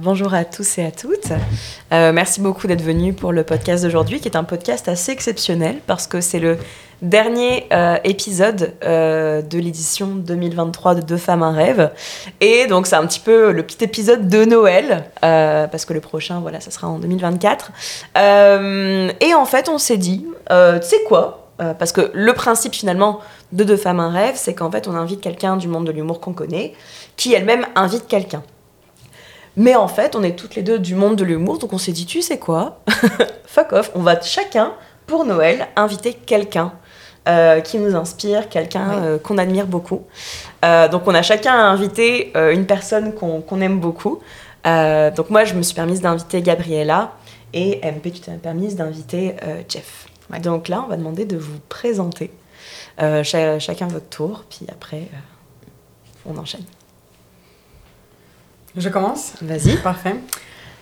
Bonjour à tous et à toutes. Euh, merci beaucoup d'être venus pour le podcast d'aujourd'hui, qui est un podcast assez exceptionnel parce que c'est le dernier euh, épisode euh, de l'édition 2023 de Deux femmes un rêve. Et donc c'est un petit peu le petit épisode de Noël, parce que le prochain, voilà, ça sera en 2024. et en fait, on s'est dit, tu sais quoi Parce que le principe finalement de Deux femmes un rêve, c'est qu'en fait, on invite quelqu'un du monde de l'humour qu'on connaît, qui elle-même invite quelqu'un. Mais en fait, on est toutes les deux du monde de l'humour, donc on s'est dit, tu sais quoi Fuck off, on va chacun, pour Noël, inviter quelqu'un euh, qui nous inspire, quelqu'un euh, qu'on admire beaucoup. Euh, donc on a chacun invité une personne qu'on aime beaucoup. donc moi, je me suis permise d'inviter Gabriella et MP, tu t'es permise d'inviter Jeff. Donc là, on va demander de vous présenter chacun votre tour, puis après, on enchaîne. Je commence Vas-y. Parfait.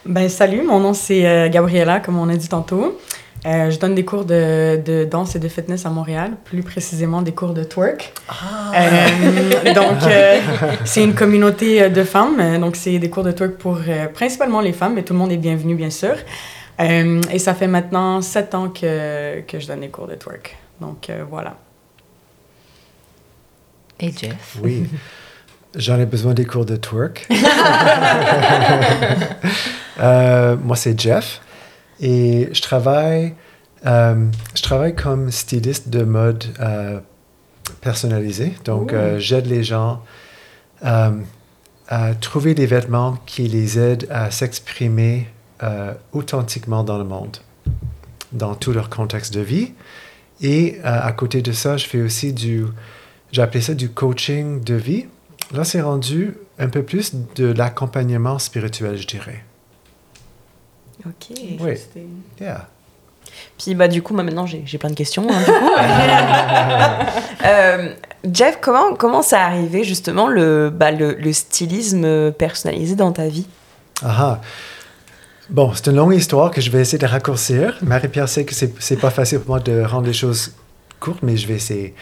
Ben, salut, mon nom c'est euh, Gabriella, comme on a dit tantôt. Euh, je donne des cours de, de, danse et de fitness à Montréal, plus précisément des cours de twerk. Ah. Euh, donc, c'est une communauté de femmes, donc c'est des cours de twerk pour principalement les femmes, mais tout le monde est bienvenu, bien sûr. et ça fait maintenant sept ans que, que je donne des cours de twerk. Donc, voilà. Et Jeff? Oui. J'en ai besoin des cours de twerk. Euh, moi, c'est Jeff. Et je travaille, euh, je travaille comme styliste de mode euh, personnalisé. Donc, j'aide les gens à trouver des vêtements qui les aident à s'exprimer authentiquement dans le monde, dans tout leur contexte de vie. Et à côté de ça, je fais aussi du, j'ai appelé ça du coaching de vie. Là, c'est rendu un peu plus de l'accompagnement spirituel, je dirais. Ok. Oui. Yeah. Puis bah du coup, moi maintenant j'ai plein de questions. Hein, du coup. euh, Jeff, comment comment ça a arrivé justement le, bah, le, le stylisme personnalisé dans ta vie? Ah, ah. Bon, c'est une longue histoire que je vais essayer de raccourcir. Marie-Pierre sait que c'est pas facile pour moi de rendre les choses courtes, mais je vais essayer.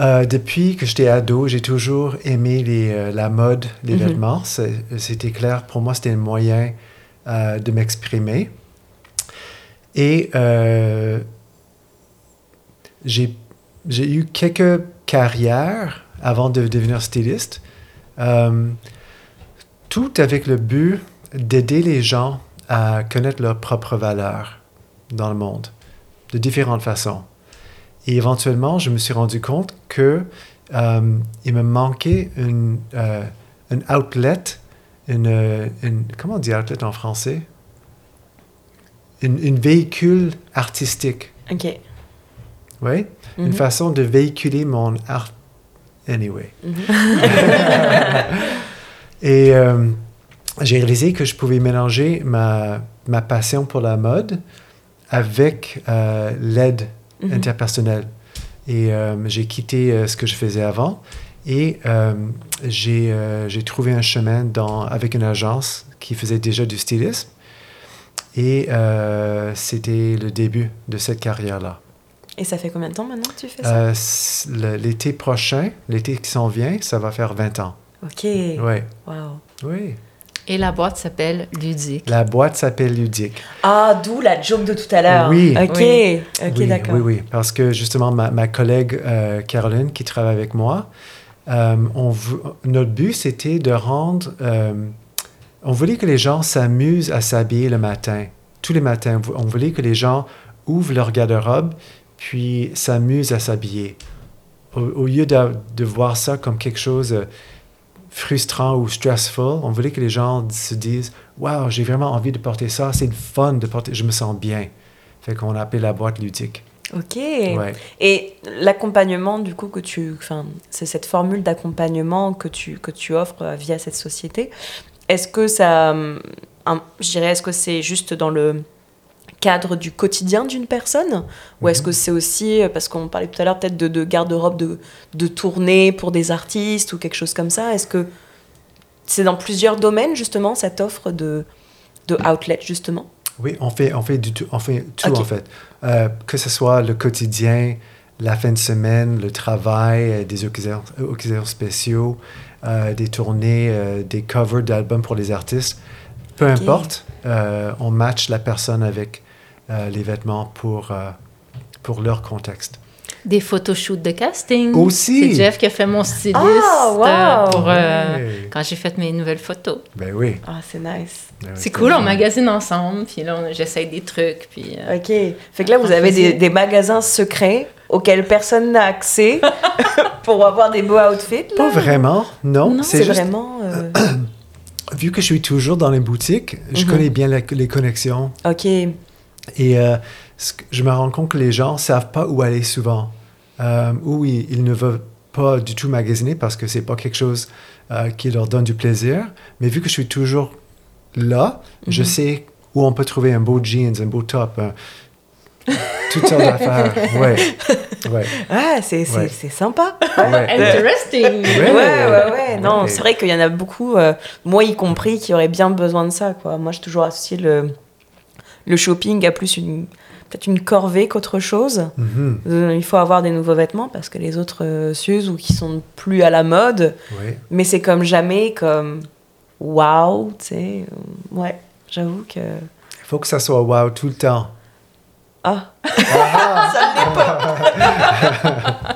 Euh, depuis que j'étais ado, j'ai toujours aimé les, euh, la mode, les mhm. vêtements. C'était clair, pour moi, c'était un moyen euh, de m'exprimer. Et j'ai eu quelques carrières avant de devenir styliste, tout avec le but d'aider les gens à connaître leurs propres valeurs dans le monde, de différentes façons. Et éventuellement, je me suis rendu compte que euh, il me manquait une, euh, outlet, une, comment on dit outlet en français? Une, véhicule artistique. OK. Oui? Une mhm. façon de véhiculer mon art. Anyway. Mhm. Et euh, j'ai réalisé que je pouvais mélanger ma, ma passion pour la mode avec l'aide Mhm. interpersonnel. Et euh, j'ai quitté euh, ce que je faisais avant et euh, j'ai trouvé un chemin dans, avec une agence qui faisait déjà du stylisme. Et c'était le début de cette carrière-là. Et ça fait combien de temps maintenant que tu fais ça? l'été prochain, l'été qui s'en vient, ça va faire 20 ans. OK. Oui. Wow. Oui. Et la boîte s'appelle Ludique. La boîte s'appelle Ludique. Ah, d'où la joke de tout à l'heure. Oui. Ok, Oui. ok, oui, d'accord. Oui, oui, parce que justement, ma, ma collègue euh, Caroline, qui travaille avec moi, euh, on notre but, c'était de rendre... euh, on voulait que les gens s'amusent à s'habiller le matin, tous les matins. On voulait que les gens ouvrent leur garde-robe, puis s'amusent à s'habiller. Au, au lieu de, de voir ça comme quelque chose frustrant ou stressful, on voulait que les gens se disent « Wow, j'ai vraiment envie de porter ça, c'est fun de porter, je me sens bien ». Fait qu'on a appelé la boîte ludique. Ok. Ouais. Et l'accompagnement, du coup, que tu. Enfin, c'est cette formule d'accompagnement que tu, que tu offres euh, via cette société. Est-ce que ça. hum, je dirais, est-ce que c'est juste dans le cadre du quotidien d'une personne Ou est-ce que c'est aussi. euh, Parce qu'on parlait tout à l'heure peut-être de, de garde-robe de, de tournée pour des artistes ou quelque chose comme ça. Est-ce que c'est dans plusieurs domaines, justement, cette offre de, de outlet, justement? Oui, on fait, on fait, du tout, on fait tout, en fait. Euh, que ce soit le quotidien, la fin de semaine, le travail, euh, des occasions, occasions spéciaux, euh, des tournées, euh, des covers d'albums pour les artistes. Peu importe, on match la personne avec les vêtements pour, euh, pour leur contexte. Des photoshoots de casting. Aussi. C'est Jeff qui a fait mon styliste Ah, wow. euh, pour, euh, quand j'ai fait mes nouvelles photos. Ben oui. Ah, c'est nice. Ben oui, C'est cool, on magasine ensemble, puis là, j'essaye des trucs, puis... euh, Ok. Fait que là, vous avez des, des magasins secrets auxquels personne n'a accès pour avoir des beaux outfits. là? Pas vraiment, non. Non, C'est c'est juste, vraiment. euh, vu que je suis toujours dans les boutiques, je Mhm. connais bien la- les connexions. Ok. Et euh, ce que- je me rends compte que les gens ne savent pas où aller souvent. Euh, ou ils, ils ne veulent pas du tout magasiner parce que c'est pas quelque chose euh, qui leur donne du plaisir. Mais vu que je suis toujours là, je Mhm. sais où on peut trouver un beau jeans, un beau top, un- toutes sortes d'affaires. Ouais, ouais, Ah, c'est c'est- Ouais. c'est sympa. ouais. Interesting! Ouais, ouais, ouais. Non, c'est vrai qu'il y en a beaucoup, euh, moi y compris, qui auraient bien besoin de ça. Quoi. Moi, j'ai toujours associé le, le shopping à plus une. Peut-être une corvée qu'autre chose. Mhm, Euh, il faut avoir des nouveaux vêtements parce que les autres euh, s'usent ou qui sont plus à la mode. ouais. Mais c'est comme jamais comme waouh, tu sais. euh, Ouais, j'avoue que. Il faut que ça soit wow tout le temps. Ah,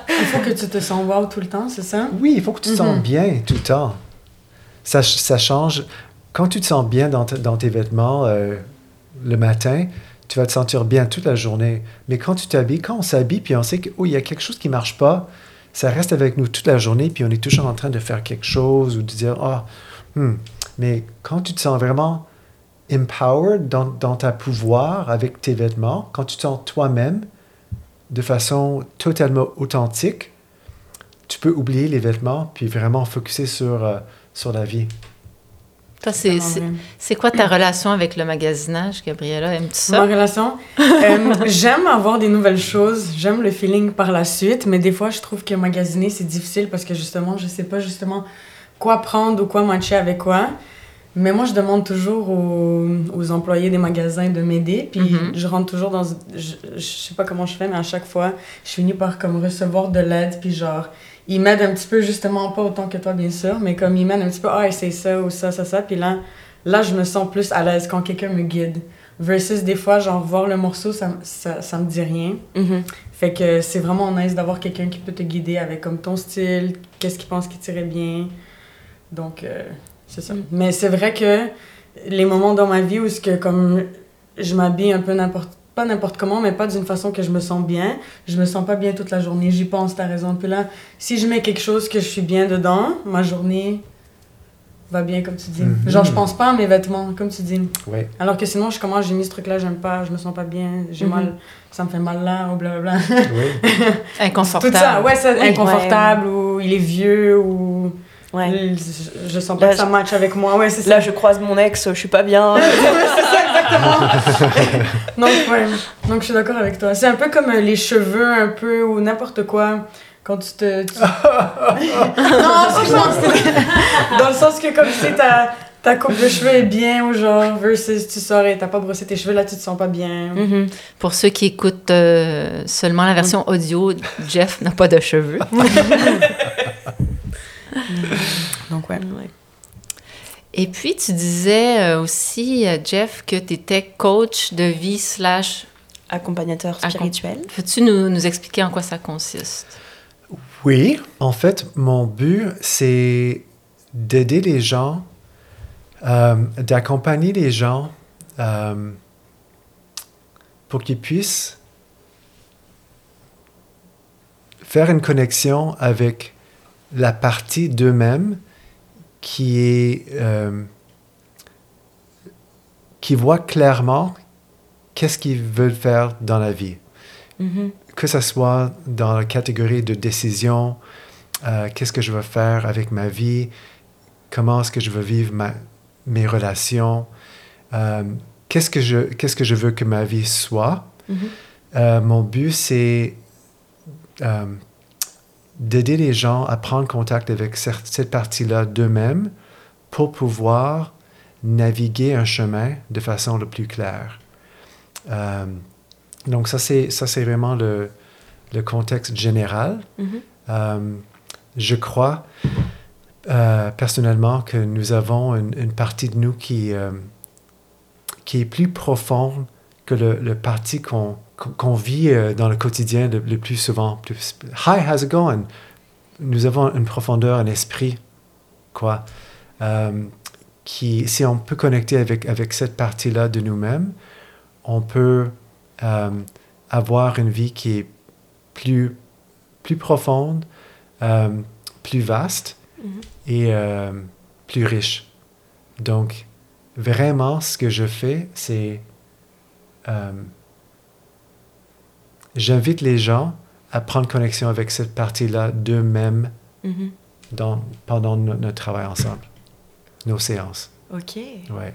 Il faut que tu te sens wow tout le temps, c'est ça? Oui, il faut que tu te sens Mhm. bien tout le temps. Ça, ch- ça change. Quand tu te sens bien dans tes vêtements euh, le matin, tu vas te sentir bien toute la journée. Mais quand tu t'habilles, quand on s'habille, puis on sait qu'il y a quelque chose qui marche pas, ça reste avec nous toute la journée, puis on est toujours en train de faire quelque chose ou de dire Ah, hmm. Mais quand tu te sens vraiment empowered dans, dans ta pouvoir avec tes vêtements, quand tu te sens toi-même de façon totalement authentique, tu peux oublier les vêtements puis vraiment focuser euh, sur la vie. Toi, c'est- quoi ta relation avec le magasinage, Gabriella? Aimes-tu Ma ça? relation, euh, j'aime avoir des nouvelles choses, j'aime le feeling par la suite, mais des fois je trouve que magasiner c'est difficile parce que justement je sais pas justement quoi prendre ou quoi matcher avec quoi. Mais moi je demande toujours aux, aux employés des magasins de m'aider, puis Mhm. je rentre toujours dans, je, je sais pas comment je fais, mais à chaque fois je finis par comme recevoir de l'aide, puis genre ils m'aident un petit peu justement pas autant que toi bien sûr, mais comme ils m'aident un petit peu ah essaye ça ou ça ça ça, puis là là je me sens plus à l'aise quand quelqu'un me guide. Versus des fois, genre, voir le morceau, ça, ça, ça me dit rien. mhm. Fait que c'est vraiment nice d'avoir quelqu'un qui peut te guider avec comme ton style, qu'est-ce qu'il pense qui tirait bien. Donc, euh, c'est ça. Mais c'est vrai que les moments dans ma vie où ce que comme je m'habille un peu n'importe pas n'importe comment, mais pas d'une façon que je me sens bien. Je me sens pas bien toute la journée. J'y pense, t'as raison. Puis là, si je mets quelque chose que je suis bien dedans, ma journée va bien, comme tu dis. Mhm. Genre, je pense pas à mes vêtements, comme tu dis. Oui. Alors que sinon, je commence, j'ai mis ce truc-là, j'aime pas, je me sens pas bien, j'ai Mhm. mal, ça me fait mal là, ou blablabla. oui. Inconfortable. Tout ça, ouais, ça, Oui. inconfortable, ou il est vieux, ou Ouais. je, je sens Là, pas que ça match avec moi, ouais, c'est ça. Là, je croise mon ex, je suis pas bien. Donc, ouais, donc je suis d'accord avec toi. C'est un peu comme euh, les cheveux, un peu, ou n'importe quoi. Quand tu te. tu- non, franchement, c'est- Dans le sens que, comme si ta, ta coupe de cheveux est bien, ou genre, versus tu sors et t'as pas brossé tes cheveux, là, tu te sens pas bien. Mhm. Pour ceux qui écoutent euh, seulement la version audio, Jeff n'a pas de cheveux. Donc, ouais. Ouais. Et puis, tu disais euh, aussi, euh, Jeff, que tu étais coach de vie slash... Accompagnateur Accom- spirituel. Peux-tu nous, nous expliquer en quoi ça consiste? Oui, en fait, mon but, c'est d'aider les gens, euh, d'accompagner les gens euh, pour qu'ils puissent faire une connexion avec la partie d'eux-mêmes qui est euh, qui voit clairement qu'est-ce qu'ils veulent faire dans la vie Mhm. que ce soit dans la catégorie de décision, euh, qu'est-ce que je veux faire avec ma vie, comment est-ce que je veux vivre ma- mes relations, euh, qu'est-ce que je qu'est-ce que je veux que ma vie soit. Mhm. Euh, mon but c'est d'aider les gens à prendre contact avec cette partie-là d'eux-mêmes pour pouvoir naviguer un chemin de façon le plus claire. Euh, donc ça c'est ça c'est vraiment le, le contexte général. Mhm. Euh, je crois euh, personnellement que nous avons une, une partie de nous qui, qui est plus profonde que le, le parti qu'on qu'on- vit euh, dans le quotidien le, le plus souvent. Plus, Hi, how's it going? Nous avons une profondeur, un esprit, quoi. Euh, qui, si on peut connecter avec, avec cette partie-là de nous-mêmes, on peut euh, avoir une vie qui est plus, plus profonde, euh, plus vaste Mhm. et plus riche. Donc, vraiment, ce que je fais, c'est... J'invite les gens à prendre connexion avec cette partie-là d'eux-mêmes dans, pendant no- notre travail ensemble, nos séances. Ok, Ouais.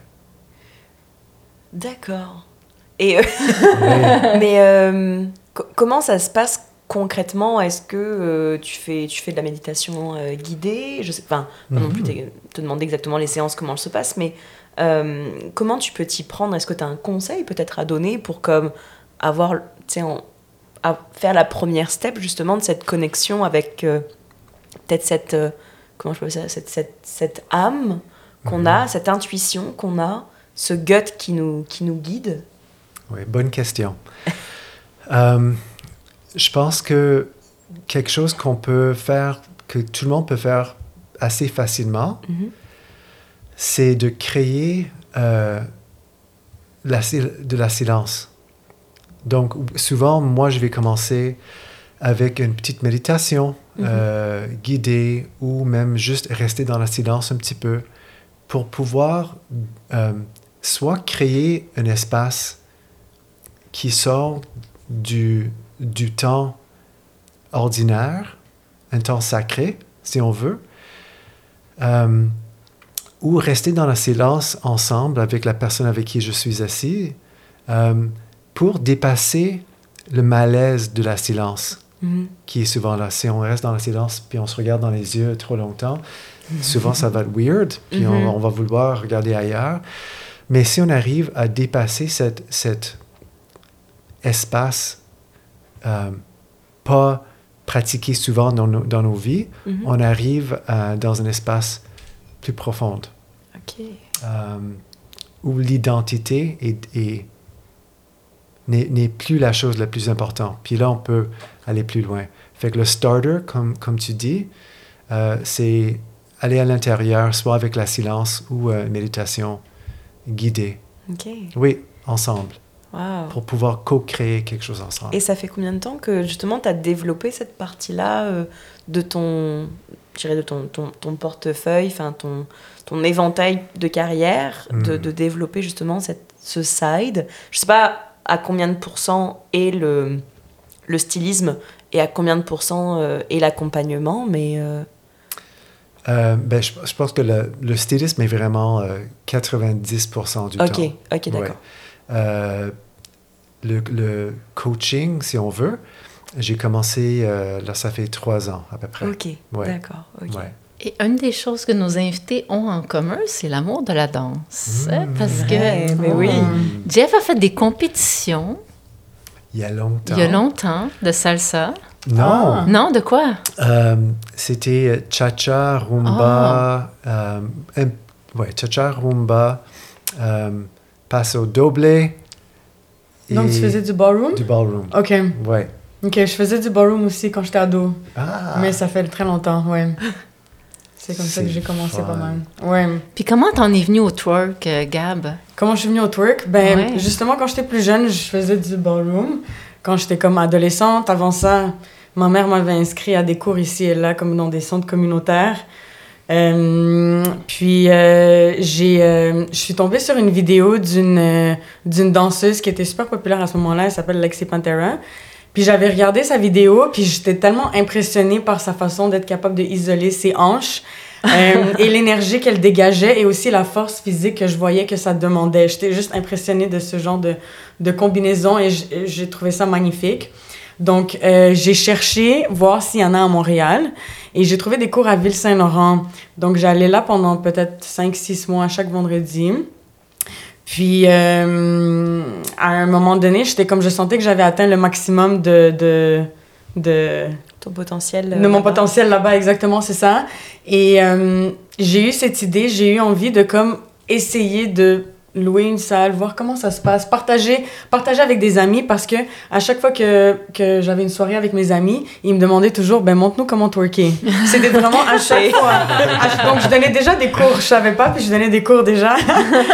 d'accord. Et euh, Ouais. mais euh, co- comment ça se passe concrètement? Est-ce que euh, tu fais tu fais de la méditation guidée? Je sais, enfin, pas non plus Mhm. te, demander exactement les séances comment elles se passent, mais comment tu peux t'y prendre? Est-ce que tu as un conseil peut-être à donner pour comme avoir, tu sais, à faire la première step justement de cette connexion avec euh, peut-être cette euh, comment je peux ça cette, cette, cette âme qu'on Mhm. a, cette intuition qu'on a, ce gut qui nous qui nous guide. Oui, bonne question. Euh, je pense que quelque chose qu'on peut faire, que tout le monde peut faire assez facilement, Mhm. c'est de créer la de la silence. Donc, souvent, moi, je vais commencer avec une petite méditation Mhm. euh, guidée ou même juste rester dans le silence un petit peu pour pouvoir euh, soit créer un espace qui sort du, du temps ordinaire, un temps sacré, si on veut, euh, ou rester dans le silence ensemble avec la personne avec qui je suis assis pour dépasser le malaise de la silence Mhm. qui est souvent là. Si on reste dans le silence puis on se regarde dans les yeux trop longtemps, souvent ça va être weird, puis on, Mhm. on va vouloir regarder ailleurs. Mais si on arrive à dépasser cette, cet espace euh, pas pratiqué souvent dans nos, dans nos vies, Mhm. on arrive euh, dans un espace plus profond euh, où l'identité est, est- n'est, plus la chose la plus importante. Puis là, on peut aller plus loin. Fait que le starter, comme, comme tu dis, euh, c'est aller à l'intérieur, soit avec la silence ou euh, méditation guidée. Ok. Oui, ensemble, Wow. pour pouvoir co-créer quelque chose ensemble. Et ça fait combien de temps que justement tu as développé cette partie-là euh, de ton, de ton, ton, ton portefeuille, enfin ton, ton éventail de carrière, de, Mhm. de développer justement cette, ce side? Je sais pas à combien de pourcents est le, le stylisme et à combien de pourcents euh, est l'accompagnement, mais euh, Euh, ben, je, je pense que le, le stylisme est vraiment euh, 90% du ok, temps. ok, d'accord. Ouais. Euh, le, le coaching, si on veut, j'ai commencé, là, ça fait trois ans à peu près. Ok, Ouais. d'accord. ok. Ouais. Et une des choses que nos invités ont en commun, c'est l'amour de la danse. Mmh. Parce Ouais, que mais oui. Jeff a fait des compétitions Il y a longtemps. il y a longtemps de salsa. Non, Non, de quoi? Euh, c'était cha-cha, rumba, euh, un ouais, cha-cha, rumba, euh, passo doble. Donc, tu faisais du ballroom? Du ballroom. OK. Ouais. OK, je faisais du ballroom aussi quand j'étais ado. Ah! Mais ça fait très longtemps, ouais. C'est comme ça que j'ai commencé fun. pas mal. Ouais. Puis comment t'en es venu au twerk, euh, Gab? Comment je suis venue au twerk? Ben, Ouais. justement, quand j'étais plus jeune, je faisais du ballroom. Quand j'étais comme adolescente, avant ça, ma mère m'avait inscrit à des cours ici et là, comme dans des centres communautaires. Euh, puis, euh, j'ai, euh, je suis tombée sur une vidéo d'une, euh, d'une danseuse qui était super populaire à ce moment-là. Elle s'appelle Lexi Pantera. Puis j'avais regardé sa vidéo, puis j'étais tellement impressionnée par sa façon d'être capable de isoler ses hanches euh, et l'énergie qu'elle dégageait et aussi la force physique que je voyais que ça demandait. J'étais juste impressionnée de ce genre de, de combinaison et j'ai trouvé ça magnifique. Donc, euh, j'ai cherché voir s'il y en a à Montréal et j'ai trouvé des cours à Ville-Saint-Laurent. Donc, j'allais là pendant peut-être 5-6 mois chaque vendredi. Puis, euh, à un moment donné, j'étais comme je sentais que j'avais atteint le maximum de, de, de, Ton potentiel. de euh, mon potentiel là-bas, exactement, c'est ça. Et euh, j'ai eu cette idée, j'ai eu envie de comme essayer de louer une salle, voir comment ça se passe, partager, partager avec des amis parce que à chaque fois que, que j'avais une soirée avec mes amis, ils me demandaient toujours, ben montre-nous comment twerker. C'était vraiment à chaque fois. À- donc je donnais déjà des cours, je savais pas, puis je donnais des cours déjà.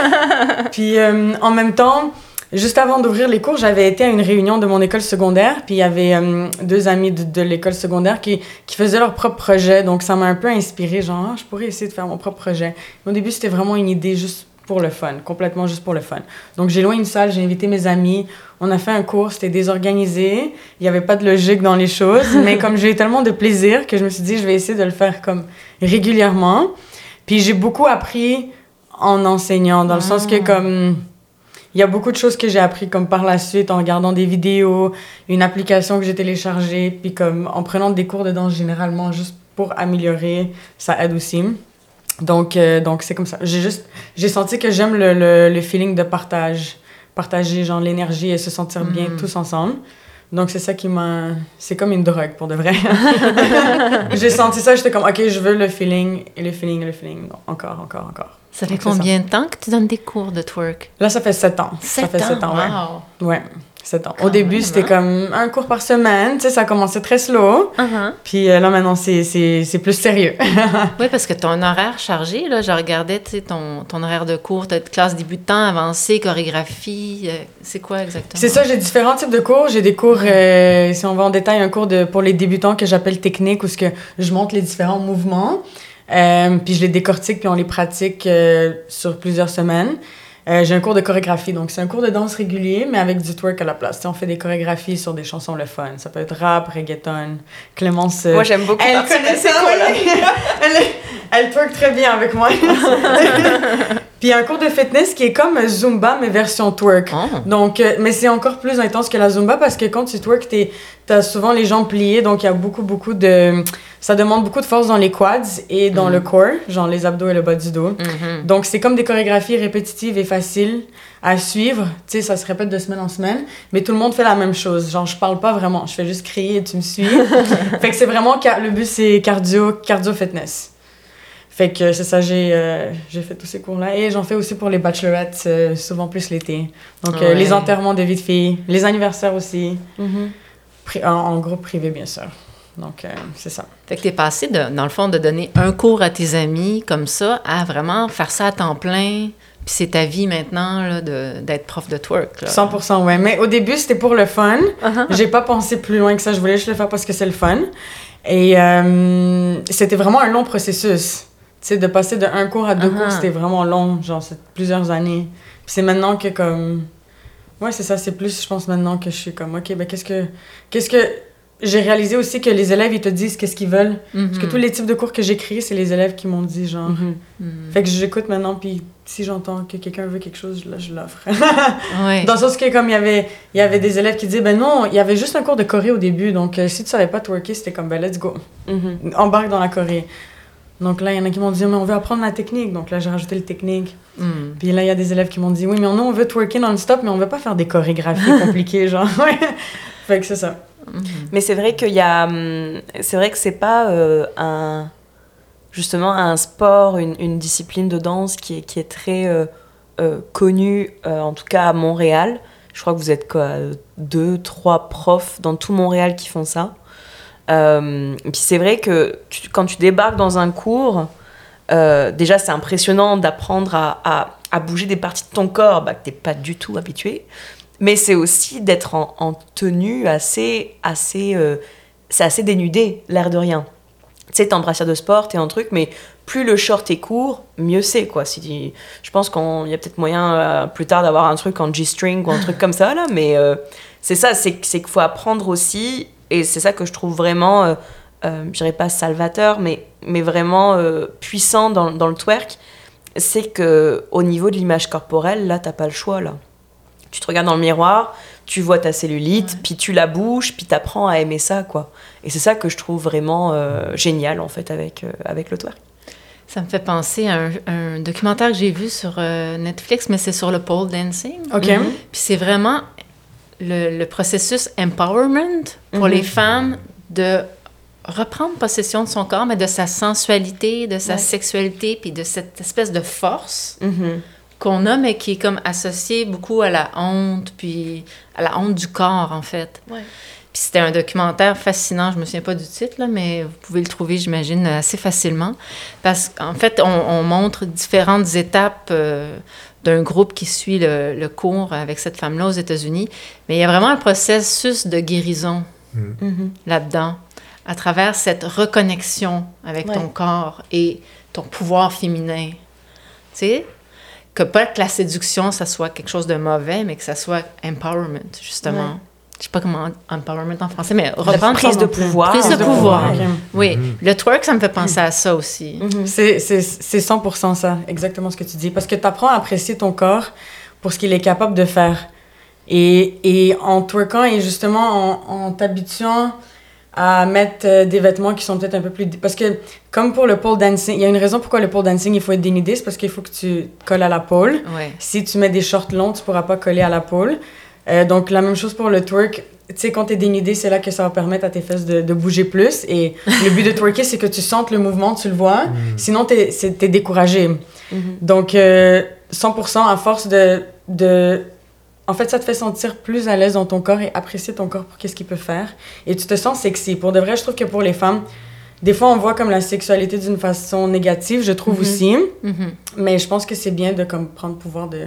puis euh, en même temps, Juste avant d'ouvrir les cours, j'avais été à une réunion de mon école secondaire, puis il y avait euh, deux amis de, de l'école secondaire qui, qui faisaient leur propre projet, donc ça m'a un peu inspiré, genre, Ah, je pourrais essayer de faire mon propre projet. Au début, c'était vraiment une idée juste pour le fun, complètement juste pour le fun. Donc j'ai loué une salle, j'ai invité mes amis, on a fait un cours, c'était désorganisé, il n'y avait pas de logique dans les choses, mais comme j'ai eu tellement de plaisir que je me suis dit, je vais essayer de le faire comme régulièrement. Puis j'ai beaucoup appris en enseignant, dans le sens que comme... Il y a beaucoup de choses que j'ai appris comme par la suite en regardant des vidéos, une application que j'ai téléchargée, puis comme en prenant des cours de danse généralement juste pour améliorer, ça aide aussi. Donc euh, donc c'est comme ça. J'ai juste j'ai senti que j'aime le, le, le feeling de partage, partager genre l'énergie et se sentir bien Mm. tous ensemble. Donc c'est ça qui m'a c'est comme une drogue pour de vrai. j'ai senti ça, j'étais comme OK, je veux le feeling et le feeling et le feeling. Non, encore encore encore. Ça fait Donc, combien de temps que tu donnes des cours de twerk? Là ça fait sept ans. ça fait sept ans, ouais. wow. Ouais, 7 ans. Quand Au début, c'était hein? comme un cours par semaine. Tu sais, ça commençait très slow. Uh-huh. Puis euh, là, maintenant, c'est, c'est, c'est plus sérieux. Oui, parce que ton horaire chargé, là, je regardais tu sais, ton, ton horaire de cours, tu as classe débutant, avancé, chorégraphie. euh, c'est quoi exactement? c'est ça, j'ai différents types de cours. J'ai des cours, euh, si on va en détail, un cours de, pour les débutants que j'appelle technique, où ce que je montre les différents mouvements. Euh, puis je les décortique, puis on les pratique euh, sur plusieurs semaines. Euh, j'ai un cours de chorégraphie, donc c'est un cours de danse régulier, mais avec du twerk à la place. Tu sais, on fait des chorégraphies sur des chansons le fun. Ça peut être rap, reggaeton, Clémence. euh, Moi, j'aime beaucoup Elle connaît ces cours-là. elle, twerk très bien avec moi. Puis un cours de fitness qui est comme Zumba, mais version twerk. Oh. Donc, euh, mais c'est encore plus intense que la Zumba parce que quand tu twerk, t'as souvent les jambes pliées, donc il y a beaucoup, beaucoup de... Ça demande beaucoup de force dans les quads et dans le corps, genre les abdos et le bas du dos. Mhm. Donc, c'est comme des chorégraphies répétitives et faciles à suivre. Tu sais, ça se répète de semaine en semaine, mais tout le monde fait la même chose. Genre, je parle pas vraiment, je fais juste crier et tu me suis. fait que c'est vraiment, le but, c'est cardio, cardio-fitness. Fait que c'est ça, j'ai euh, j'ai fait tous ces cours-là. Et j'en fais aussi pour les bachelorettes, euh, souvent plus l'été. Donc, euh, les enterrements de vie de filles, les anniversaires aussi, Mhm. pri- en, en groupe privé, bien sûr. Donc, euh, c'est ça. Fait que t'es passé, de, dans le fond, de donner un cours à tes amis comme ça à vraiment faire ça à temps plein. Puis c'est ta vie maintenant là, de- d'être prof de twerk. Là. 100%, ouais. Mais au début, c'était pour le fun. Uh-huh. J'ai pas pensé plus loin que ça. Je voulais juste le faire parce que c'est le fun. Et c'était vraiment un long processus. Tu sais, de passer de un cours à deux Uh-huh. cours, c'était vraiment long. Genre, c'est plusieurs années. Puis c'est maintenant que, comme. Ouais, c'est ça. C'est plus, je pense, maintenant que je suis comme, OK, ben, qu'est-ce que. Qu'est-ce que. J'ai réalisé aussi que les élèves, ils te disent qu'est-ce qu'ils veulent. Parce que tous les types de cours que j'ai créés, c'est les élèves qui m'ont dit, genre. Mhm. Mhm. Fait que j'écoute maintenant, puis si j'entends que quelqu'un veut quelque chose, là, je l'offre. Ouais. Dans le sens que, comme il y avait, il y avait des élèves qui disaient, ben non, il y avait juste un cours de Corée au début, donc euh, si tu savais pas twerker, c'était comme, ben let's go, embarque dans la Corée. Donc là, il y en a qui m'ont dit, mais on veut apprendre la technique, donc là, j'ai rajouté le technique. Mhm. Puis là, il y a des élèves qui m'ont dit, oui, mais nous, on veut twerker non-stop, mais on veut pas faire des chorégraphies compliquées, genre. Ouais. Fait que c'est ça. Mhm. Mais c'est vrai qu'il y a. hum, C'est vrai que c'est pas euh, un. justement un sport, une, une discipline de danse qui est, qui est très euh, euh, connue, euh, en tout cas à Montréal. Je crois que vous êtes quoi, deux, trois profs dans tout Montréal qui font ça. Euh, puis c'est vrai que quand tu débarques dans un cours, euh, déjà c'est impressionnant d'apprendre à, à- bouger des parties de ton corps bah, que tu n'es pas du tout habitué. Mais c'est aussi d'être en, en tenue assez, assez, euh, c'est assez dénudé, l'air de rien. Tu sais, t'es en brassière de sport, t'es en truc, mais plus le short est court, mieux c'est, quoi. Si je pense qu'il y a peut-être moyen plus tard d'avoir un truc en G-string ou un truc comme ça, là, mais c'est ça, c'est qu'il faut apprendre aussi, et c'est ça que je trouve vraiment, euh, euh, je dirais pas salvateur, mais, mais vraiment euh, puissant dans, dans le twerk, c'est que au niveau de l'image corporelle, là, t'as pas le choix, là. Tu te regardes dans le miroir, tu vois ta cellulite, puis tu la bouges, puis t'apprends à aimer ça, quoi. Et c'est ça que je trouve vraiment euh, génial, en fait, avec, euh, avec le twerk. Ça me fait penser à un, un documentaire que j'ai vu sur euh, Netflix, mais c'est sur le pole dancing. OK. Mhm. Puis c'est vraiment le, le processus empowerment pour Mhm. les femmes de reprendre possession de son corps, mais de sa sensualité, de sa Ouais. sexualité, puis de cette espèce de force Mhm. qu'on a, mais qui est comme associée beaucoup à la honte, puis à la honte du corps, en fait. Ouais. Puis c'était un documentaire fascinant, je me souviens pas du titre, là, mais vous pouvez le trouver, j'imagine, assez facilement. Parce qu'en fait, on, on montre différentes étapes euh, d'un groupe qui suit le, le cours avec cette femme-là aux États-Unis. Mais il y a vraiment un processus de guérison Mhm. là-dedans, à travers cette reconnexion avec Ouais. ton corps et ton pouvoir féminin. Tu sais? Que pas que la séduction, ça soit quelque chose de mauvais, mais que ça soit empowerment, justement. Ouais. Je sais pas comment empowerment en français, mais La reprendre prise de pouvoir. Prise de De pouvoir. Oui, le twerk, ça me fait penser à ça aussi. Mhm. C'est c'est- c'est 100% ça, exactement ce que tu dis. Parce que tu apprends à apprécier ton corps pour ce qu'il est capable de faire. Et, et en twerkant et justement en, en t'habituant à mettre euh, des vêtements qui sont peut-être un peu plus... Parce que comme pour le pole dancing, il y a une raison pourquoi le pole dancing, il faut être dénudé, c'est parce qu'il faut que tu colles à la pole. Ouais. Si tu mets des shorts longs, tu pourras pas coller à la pole. Euh, donc, la même chose pour le twerk. Tu sais, quand t'es dénudé, c'est là que ça va permettre à tes fesses de, de bouger plus. Et le but de twerker, c'est que tu sentes le mouvement, tu le vois. Sinon, t'es t'es découragé. Mhm. Donc, euh, 100% à force de, de... En fait, ça te fait sentir plus à l'aise dans ton corps et apprécier ton corps pour qu'est-ce qu'il peut faire. Et tu te sens sexy. Pour de vrai, je trouve que pour les femmes, des fois, on voit comme la sexualité d'une façon négative, je trouve Mhm. aussi. Mhm. Mais je pense que c'est bien de comme prendre pouvoir de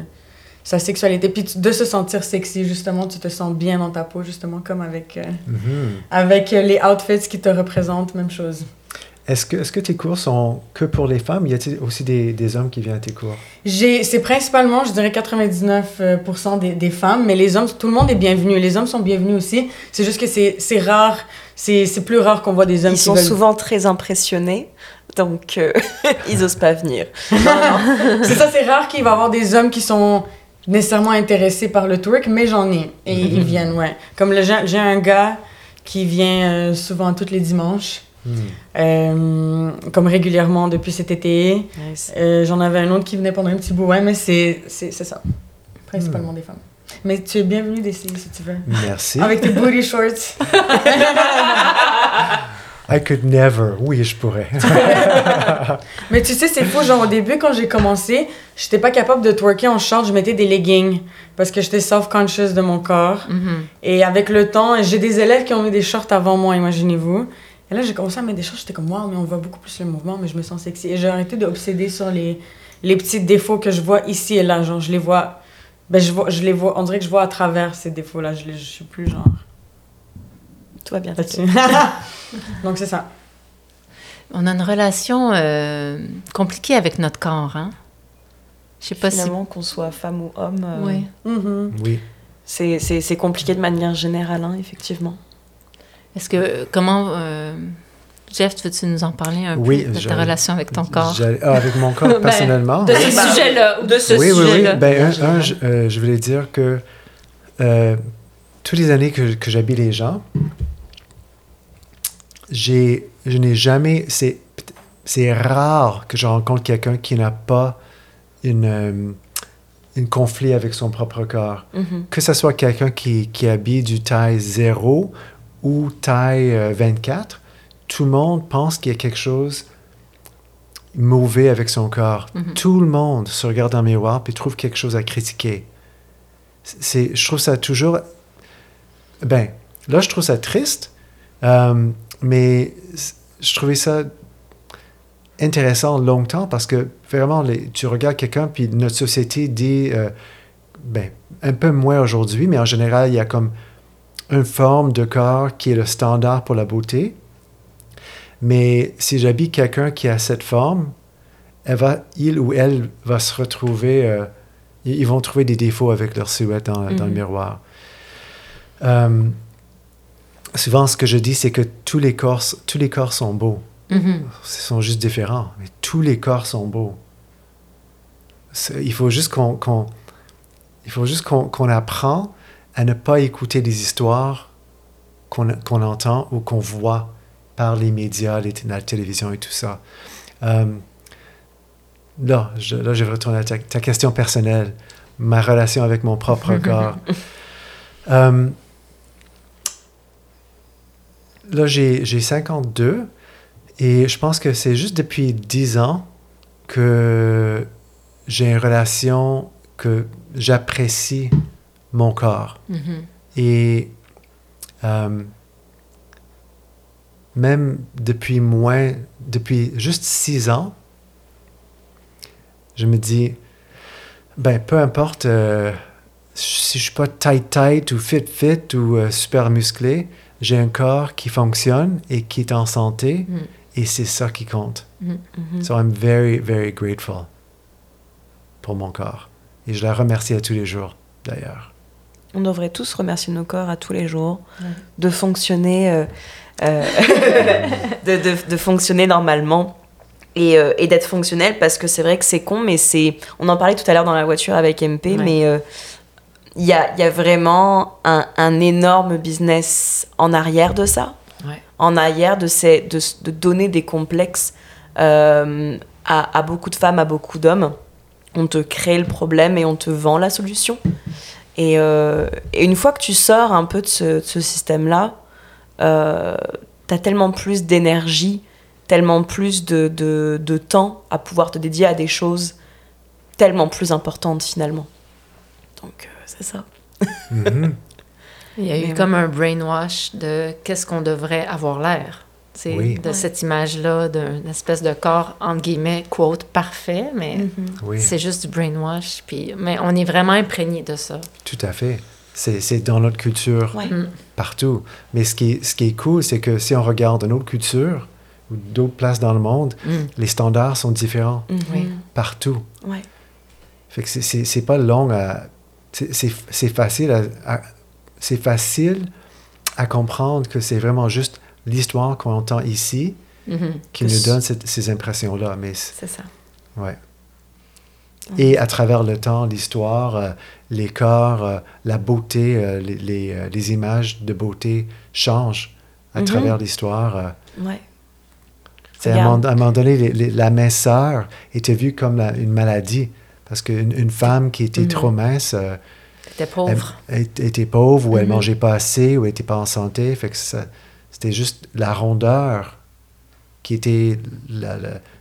sa sexualité puis de se sentir sexy justement tu te sens bien dans ta peau justement comme avec euh, Mhm. avec euh, les outfits qui te représentent même chose Est-ce que, est que tes cours sont que pour les femmes? Y a-t-il aussi des, des hommes qui viennent à tes cours? j'ai c'est principalement je dirais 99% des, des femmes mais les hommes tout le monde est bienvenu les hommes sont bienvenus aussi c'est juste que c'est c'est rare c'est c'est plus rare qu'on voit des hommes Ils qui sont veulent- souvent très impressionnés, donc euh, ils osent pas venir. c'est ça c'est rare qu'il va y avoir des hommes qui sont nécessairement intéressés par le twerk mais j'en ai et ils viennent ouais comme le j'ai un gars qui vient euh, souvent tous les dimanches Hmm. Euh, comme régulièrement depuis cet été. Euh, J'en avais un autre qui venait pendant un petit bout, ouais, mais c'est ça. Principalement des femmes. Mais tu es bienvenue d'essayer si tu veux. Merci. Avec tes booty shorts. I could never. Oui, je pourrais. Mais tu sais, c'est fou. Genre, au début, quand j'ai commencé, j'étais pas capable de twerker en short. Je mettais des leggings parce que j'étais self-conscious de mon corps. Mhm. Et avec le temps, j'ai des élèves qui ont mis des shorts avant moi, imaginez-vous. Et là, j'ai commencé à mettre des shorts. J'étais comme, waouh, mais on voit beaucoup plus le mouvement, mais je me sens sexy. Et j'ai arrêté d'obséder sur les, les petits défauts que je vois ici et là. Genre, je les vois. Ben, je, vois, je les vois. On dirait que je vois à travers ces défauts-là. Je, les, je suis plus genre Tout va bien. Donc, c'est ça. On a une relation euh, compliquée avec notre corps, hein? Je sais pas Finalement, qu'on soit femme ou homme, euh, si... Oui. Mhm. Oui. c'est- c'est c'est compliqué de manière générale, hein, effectivement. Est-ce que... Comment... euh, Jeff, veux-tu nous en parler un Oui, peu de ta relation avec ton corps? Ah, avec mon corps, Ben, personnellement. De ce Oui, bah, sujet-là, ou de ce oui, oui, oui. sujet-là. Ben, un, un, je, euh, je voulais dire que euh, toutes les années que, que j'habille les gens, j'ai, je n'ai jamais. C'est, c'est rare que je rencontre quelqu'un qui n'a pas une, euh, un conflit avec son propre corps. Mhm. Que ce soit quelqu'un qui, qui habille du taille 0 ou taille euh, 24, tout le monde pense qu'il y a quelque chose mauvais avec son corps. Mhm. Tout le monde se regarde dans le miroir puis trouve quelque chose à critiquer. C'est, je trouve ça toujours. Ben, là, je trouve ça triste, euh, mais je trouvais ça intéressant longtemps parce que vraiment, les- tu regardes quelqu'un puis notre société dit, euh, ben, un peu moins aujourd'hui, mais en général, il y a comme une forme de corps qui est le standard pour la beauté. Mais si j'habite quelqu'un qui a cette forme, elle va, il ou elle va se retrouver, euh, ils vont trouver des défauts avec leur silhouette dans, dans le Mhm. miroir. Euh, souvent, ce que je dis, c'est que tous les corps, tous les corps sont beaux. Mhm. Ils sont juste différents, mais tous les corps sont beaux. Il faut juste qu'on qu'on- il faut juste qu'on apprend à ne pas écouter des histoires qu'on qu'on entend ou qu'on voit par les médias, les, la télévision et tout ça. Euh, là, je, là, je vais retourner à ta, ta question personnelle, ma relation avec mon propre corps. Euh, là, j'ai j'ai 52 et je pense que c'est juste depuis 10 ans que j'ai une relation que j'apprécie mon corps. Mhm. Et euh, même depuis moins, depuis juste six ans, je me dis, ben peu importe euh, si je suis pas tight tight ou fit fit ou euh, super musclé, j'ai un corps qui fonctionne et qui est en santé Mm. et c'est ça qui compte. Mhm. So I'm very, very grateful pour mon corps. Et je la remercie à tous les jours, d'ailleurs. On devrait tous remercier nos corps à tous les jours Ouais. de fonctionner, euh, euh, de, de- de fonctionner normalement et, euh, et d'être fonctionnel parce que c'est vrai que c'est con, mais c'est. On en parlait tout à l'heure dans la voiture avec MP, Ouais. mais euh, il y, a, y a vraiment un, un énorme business en arrière de ça. Ouais. En arrière de, ces, de, de donner des complexes euh, à, à beaucoup de femmes, à beaucoup d'hommes. On te crée le problème et on te vend la solution. Et, euh, et une fois que tu sors un peu de ce, système-là, euh, tu as tellement plus d'énergie, tellement plus de, de, de temps à pouvoir te dédier à des choses tellement plus importantes finalement. Donc euh, c'est ça. Mhm. Il y a Mais eu ouais. comme un brainwash de qu'est-ce qu'on devrait avoir l'air. Oui. De Ouais. cette image-là, d'une espèce de corps, entre guillemets, quote, parfait, mais Oui, c'est juste du brainwash. Puis, mais on est vraiment imprégné de ça. tout à fait. C'est c'est dans notre culture Ouais. Mm. partout. Mais ce qui est, ce qui est cool, c'est que si on regarde une autre culture ou d'autres places dans le monde, Mm. les standards sont différents Mhm. Oui. partout. Ouais. Fait que c'est- c'est c'est pas long à. C'est- facile à, à- c'est facile à comprendre que c'est vraiment juste l'histoire qu'on entend ici Mhm. qui Que nous donne cette- ces impressions-là. Mais c'est- ça. ouais. Et à travers le temps, l'histoire, euh, les corps, euh, la beauté, euh, les, les, les images de beauté changent à Mhm. travers l'histoire. Ouais. À, un moment, donné, les- la minceur était vue comme la- une maladie. Parce qu'une une femme qui était Mhm. trop mince euh, elle, pauvre. elle était pauvre ou elle Mhm. mangeait pas assez ou elle était pas en santé. Fait que c'était juste la rondeur qui était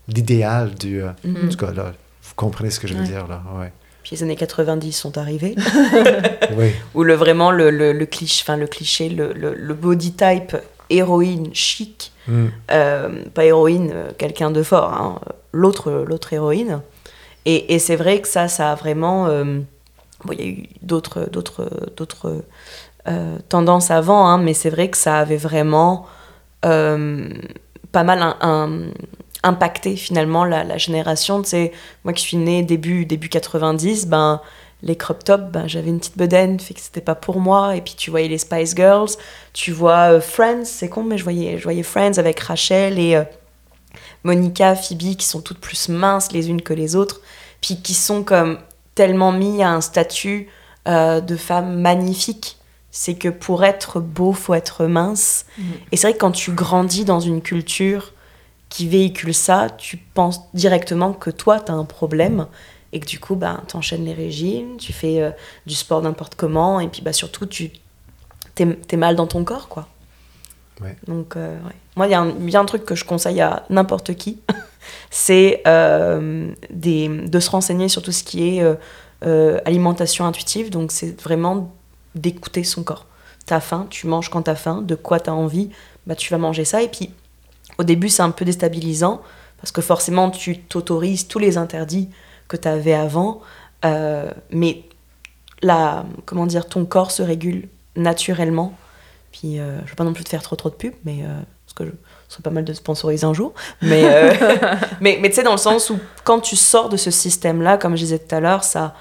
l'idéal du... euh, Mhm. En tout cas, là, vous comprenez ce que je veux Ouais. dire, là. Ouais. Puis les années 90 sont arrivées, Oui. où le, vraiment le, le, le cliché, enfin le, cliché le, le, le body type héroïne chic, Mm. euh, pas héroïne, quelqu'un de fort, hein, l'autre l'autre héroïne. Et, c'est vrai que ça, ça a vraiment... euh, il y a eu d'autres d'autres d'autres euh, tendances avant, hein, mais c'est vrai que ça avait vraiment euh, pas mal impacté finalement la, génération. Tu moi qui suis née début, début 90, ben, les crop tops, ben, j'avais une petite bedaine, fait que c'était pas pour moi. Et puis tu voyais les Spice Girls, tu vois Friends, c'est con, mais je voyais, je voyais Friends avec Rachel et Monica, Phoebe, qui sont toutes plus minces les unes que les autres, puis qui sont comme tellement mis à un statut euh, de femme magnifique. C'est que pour être beau, faut être mince. Mhm. Et c'est vrai que quand tu grandis dans une culture qui véhicule ça, tu penses directement que toi, tu as un problème et que du coup, bah, tu enchaînes les régimes, tu fais euh, du sport n'importe comment et puis bah, surtout, tu t'es es mal dans ton corps, quoi. Donc, euh, ouais. moi, il y, y a un truc que je conseille à n'importe qui, c'est euh, de se renseigner sur tout ce qui est euh, euh, alimentation intuitive. Donc, c'est vraiment d'écouter son corps. T'as faim, tu manges quand t'as faim. De quoi t'as envie, bah, tu vas manger ça. Et puis, au début, c'est un peu déstabilisant parce que forcément, tu t'autorises tous les interdits que tu avais avant. Mais la, comment dire, ton corps se régule naturellement. Puis, euh, je ne veux pas non plus te faire trop trop de pub, mais euh, parce que je ce serait pas mal de sponsoriser un jour. Mais, euh, mais, mais tu sais, dans le sens où quand tu sors de ce système-là, comme je disais tout à l'heure, ça,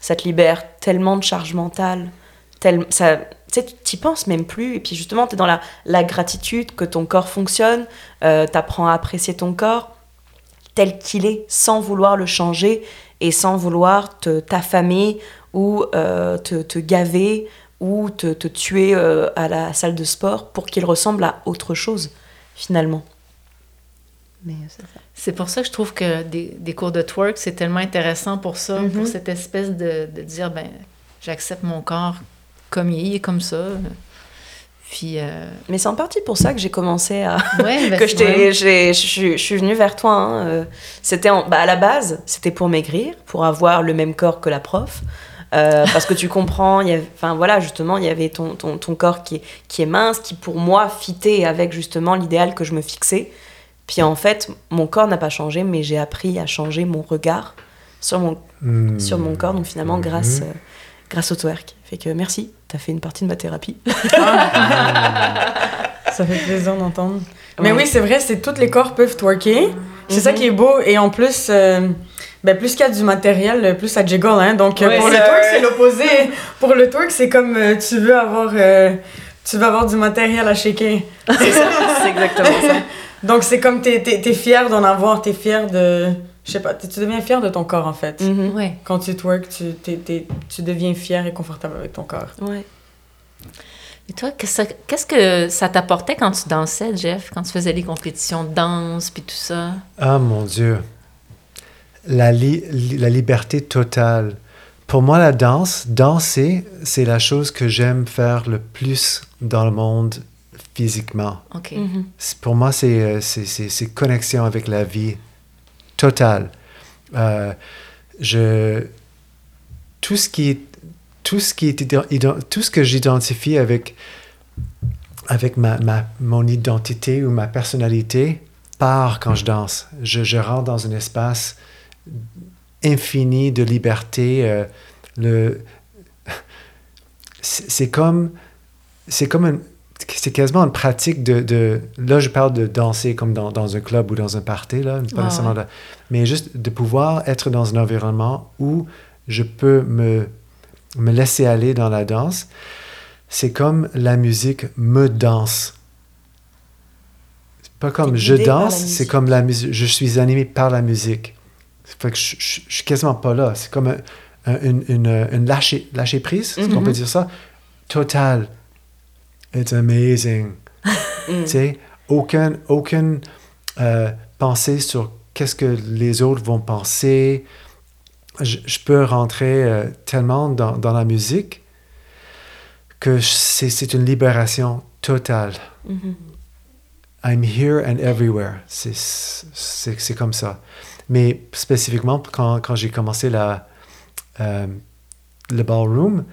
ça te libère tellement de charge mentale. tel- ça, tu sais, tu y penses même plus. Et puis justement, tu es dans la, la gratitude que ton corps fonctionne. tu apprends à apprécier ton corps tel qu'il est, sans vouloir le changer et sans vouloir te t'affamer ou euh, te, te gaver ou te, te tuer euh, à la salle de sport pour qu'il ressemble à autre chose, finalement. Mais euh, c'est ça. C'est pour ça que je trouve que des, des cours de twerk, c'est tellement intéressant pour ça, Mhm. pour cette espèce de, de dire, ben, j'accepte mon corps comme il est, comme ça. Puis, euh, Mais c'est en partie pour ça que j'ai commencé à, ouais, ben, que je, c'est t'ai- j'ai- je suis- je suis venue vers toi. hein, C'était en- bah, à la base, c'était pour maigrir, pour avoir le même corps que la prof. Euh, parce que tu comprends, il y avait- enfin voilà, justement, il y avait ton, ton, ton corps qui est, qui est mince, qui pour moi fitait avec justement l'idéal que je me fixais. Puis en fait, mon corps n'a pas changé, mais j'ai appris à changer mon regard sur mon, Hmm. sur mon corps, donc finalement Mhm. grâce, euh, grâce au twerk. Fait que merci, t'as fait une partie de ma thérapie. Ça fait plaisir d'entendre. Mais Ouais. oui, c'est vrai, c'est tous les corps peuvent twerker. C'est ça Mhm. qui est beau. Et en plus, euh, ben, plus qu'il y a du matériel, plus ça jiggle. Hein? Donc, euh, Ouais, pour le twerk, c'est l'opposé. pour le twerk, c'est comme euh, tu veux avoir... euh, tu veux avoir du matériel à shaker. C'est ça, c'est exactement ça. Donc, c'est comme t'es es, es fier d'en avoir, t'es fier de... Je sais pas, tu deviens fier de ton corps, en fait. Ouais. Quand tu twerk, tu, t'es- t'es- tu deviens fier et confortable avec ton corps. Ouais. Et toi, qu'est-ce que- qu'est-ce que ça t'apportait quand tu dansais, Jeff, quand tu faisais les compétitions de danse, puis tout ça? Ah mon Dieu. La, li- la liberté totale. Pour moi, la danse, danser, c'est la chose que j'aime faire le plus dans le monde physiquement. Mhm. C'est- Pour moi, c'est euh, c'est- connexion avec la vie totale. Euh, je, tout ce qui est, tout ce qui tout ce que j'identifie avec avec ma, ma- mon identité ou ma personnalité part quand je danse. Je, je rentre dans un espace infini de liberté. euh, le, c'est comme, c'est comme c'est quasiment une pratique de, de- là je parle de danser comme dans, dans un club ou dans un party là, pas nécessairement ouais. de- mais juste de pouvoir être dans un environnement où je peux me, me laisser aller dans la danse. C'est comme la musique me danse. C'est pas comme je danse, c'est comme la musique. Je suis animé par la musique. Fait que je, je- je suis quasiment pas là. C'est comme un- un- une, une, une lâcher, lâcher prise, qu'on Mhm. peut dire ça? Total. It's amazing. Mm. Tu sais, aucun, aucune euh, pensée sur qu'est-ce que les autres vont penser. Je, je peux rentrer euh, tellement dans, dans la musique que c'est une libération totale. Mhm. I'm here and everywhere. C'est comme ça. Mais spécifiquement, quand, quand j'ai commencé la, euh, le ballroom,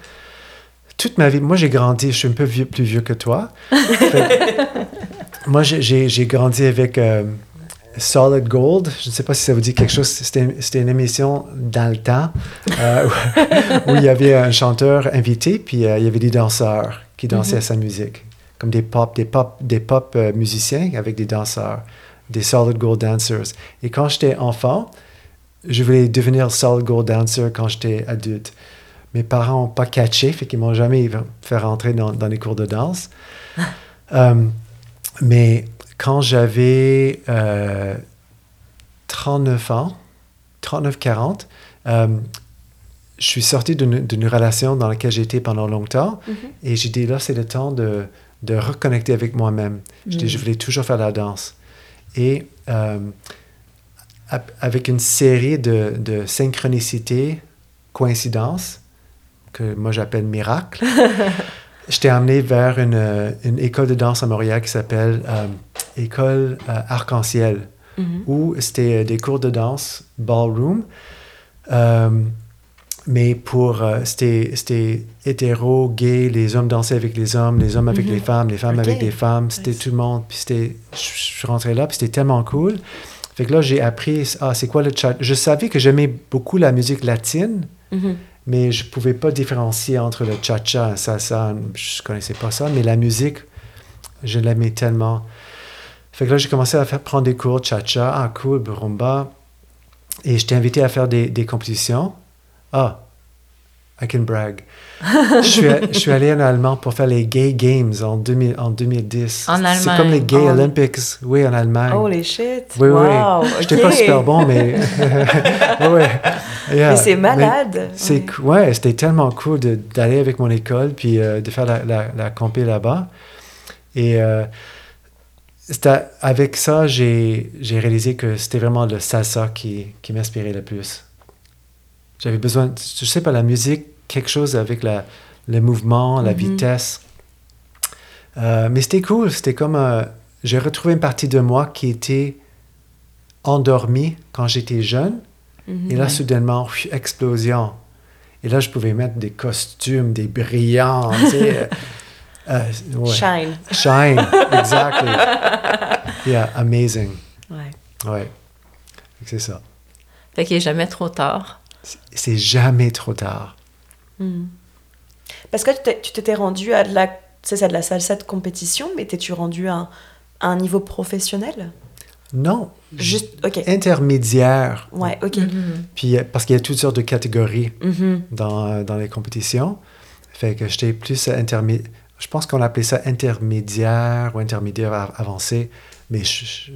toute ma vie, moi j'ai grandi, je suis un peu vieux- plus vieux que toi. Fait moi j'ai- grandi avec euh, Solid Gold. Je ne sais pas si ça vous dit quelque chose. C'était une émission dans le temps euh, où, où il y avait un chanteur invité, puis euh, il y avait des danseurs qui dansaient à sa musique comme des pop, des pop, des pop musiciens avec des danseurs, des solid gold dancers. Et quand j'étais enfant, je voulais devenir solid gold dancer quand j'étais adulte. Mes parents n'ont pas catché, fait qu'ils m'ont jamais fait rentrer dans, dans les cours de danse. Euh, mais quand j'avais euh, 39 ans, 39-40, euh, je suis sorti d'une relation dans laquelle été pendant longtemps Mhm. et j'ai dit là, c'est le temps de, de reconnecter avec moi-même. Je Mm. je voulais toujours faire la danse. Et euh, avec une série de, de synchronicités, coïncidences, que moi j'appelle miracles, je t'ai amené vers une, une école de danse à Montréal qui s'appelle euh, École euh, Arc-en-Ciel, Mhm. ou c'était des cours de danse, ballroom. Mais pour. euh, c'était hétéro, gay, les hommes dansaient avec les hommes, les hommes avec Mhm. les femmes, les femmes avec les femmes. C'était Nice. tout le monde. Puis c'était. Je suis rentré là, puis c'était tellement cool. Fait que là, j'ai appris. Ah, c'est quoi le chat? Je savais que j'aimais beaucoup la musique latine Mhm. mais je pouvais pas différencier entre le cha-cha et salsa. Je connaissais pas ça, mais la musique, je l'aimais tellement. Fait que là, j'ai commencé à faire, prendre des cours de cha-cha. Ah, cool, rumba. Et j'étais invité à faire des, des compétitions. Ah, I can brag. je, suis, je suis allé en Allemagne pour faire les Gay Games en, 2000 en 2010. En C'est Allemagne. comme les Gay En- Olympics, oui, en Allemagne. Holy shit! Oui, oui. wow, J'étais pas super bon, mais. ouais. Yeah. Mais c'est malade! C'est Ouais. c'était tellement cool de- d'aller avec mon école puis euh, de faire la, la, la compé là-bas. Et euh, c'était- avec ça, j'ai j'ai réalisé que c'était vraiment le salsa qui, qui m'inspirait le plus. J'avais besoin, je sais pas, la musique, quelque chose avec la, le mouvement, la Mhm. vitesse. Euh, mais c'était cool, c'était comme... euh, j'ai retrouvé une partie de moi qui était endormie quand j'étais jeune. Mhm. Et là, soudainement, explosion. Et là, je pouvais mettre des costumes, des brillants, tu sais. euh, euh, ouais. Shine. Shine, exactly. Yeah, amazing. Ouais. Ouais. C'est ça. Fait qu'il n'est jamais trop tard. C'est- jamais trop tard. Mhm. Parce que tu t'étais rendu à de la, c'est ça, de la salsa de compétition, mais t'es-tu rendu à un, à un niveau professionnel? Non. Juste, ok. Intermédiaire. Ouais, ok. Puis, euh, parce qu'il y a toutes sortes de catégories Mhm. dans, euh, dans les compétitions. Fait que j'étais plus intermédiaire. Je pense qu'on appelait ça intermédiaire ou intermédiaire av- avancé, mais je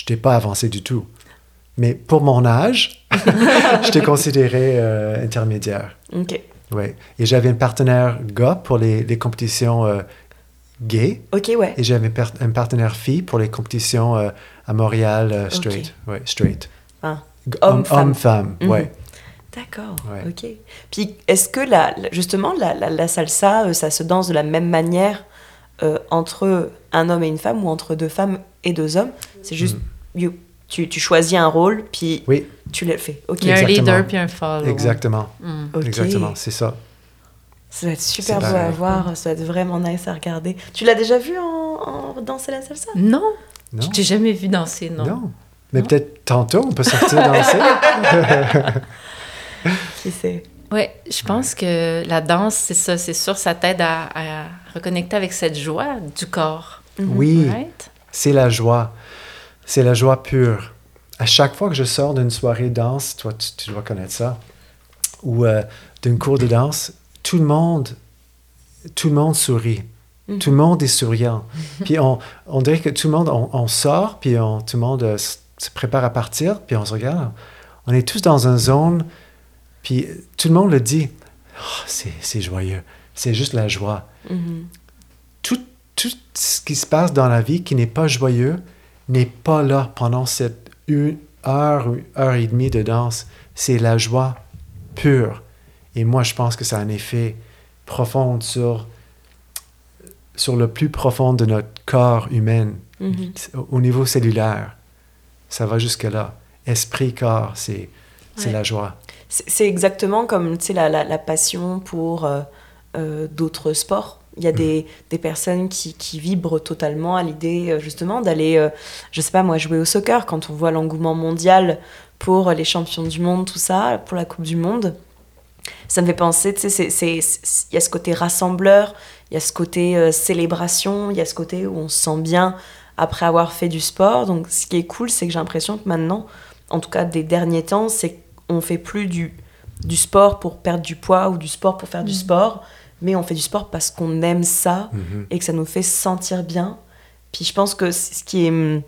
n'étais pas avancé du tout. Mais pour mon âge, j'étais considéré euh, intermédiaire. Ok. Ouais. Et j'avais un partenaire gars pour les, les compétitions euh, gays Ok, ouais. et j'avais un, par- un partenaire fille pour les compétitions euh, à Montréal euh, straight. Ouais, straight. Ah. Homme-femme. Homme-femme, Mhm. ouais. D'accord, Ouais. ok. Puis est-ce que la, justement la, la- la salsa, euh, ça se danse de la même manière entre un homme et une femme ou entre deux femmes et deux hommes? C'est juste, you- tu, tu choisis un rôle, puis Oui, tu le fais. Ok. Il y a un Exactement. leader puis un follow. exactement. Mm. Ok. Exactement, c'est ça. Ça doit être super beau à voir, ça doit être vraiment nice à regarder. Tu l'as déjà vu en, en danser la salsa? Non, Non? je t'ai jamais vu danser, non. Non. Mais peut-être tantôt, on peut sortir danser. Qui sait? Oui, je pense que la danse, c'est ça, c'est sûr, ça t'aide à, à reconnecter avec cette joie du corps. oui, Right? c'est la joie. C'est la joie pure. À chaque fois que je sors d'une soirée danse, toi, tu, tu dois connaître ça, ou euh, d'une cours de danse, tout le monde, tout le monde sourit. Mhm. Tout le monde est souriant. Puis on, on dirait que tout le monde, on, on sort, puis on- tout le monde euh, se prépare à partir, puis on se regarde. On est tous dans une zone, puis tout le monde le dit. Oh, c'est c'est joyeux. C'est juste la joie. Mhm. tout, tout ce qui se passe dans la vie qui n'est pas joyeux n'est pas là pendant cette une heure ou heure et demie de danse. C'est la joie pure. Et moi, je pense que ça a un effet profond sur, sur le plus profond de notre corps humain, Mhm. au- au niveau cellulaire. Ça va jusque-là. Esprit, corps, c'est Ouais. la joie. C'est exactement comme la, la, la passion pour euh, euh, d'autres sports. Il y a des, des personnes qui, qui vibrent totalement à l'idée euh, justement d'aller, euh, je sais pas moi, jouer au soccer quand on voit l'engouement mondial pour les champions du monde, tout ça, pour la Coupe du Monde. Ça me fait penser, tu sais, il y a ce côté rassembleur, il y a ce côté euh, célébration, il y a ce côté où on se sent bien après avoir fait du sport. Donc ce qui est cool, c'est que j'ai l'impression que maintenant, en tout cas des derniers temps, c'est qu'on fait plus du, du sport pour perdre du poids ou du sport pour faire du sport, mais on fait du sport parce qu'on aime ça Mhm. et que ça nous fait sentir bien. Puis je pense que ce qui est,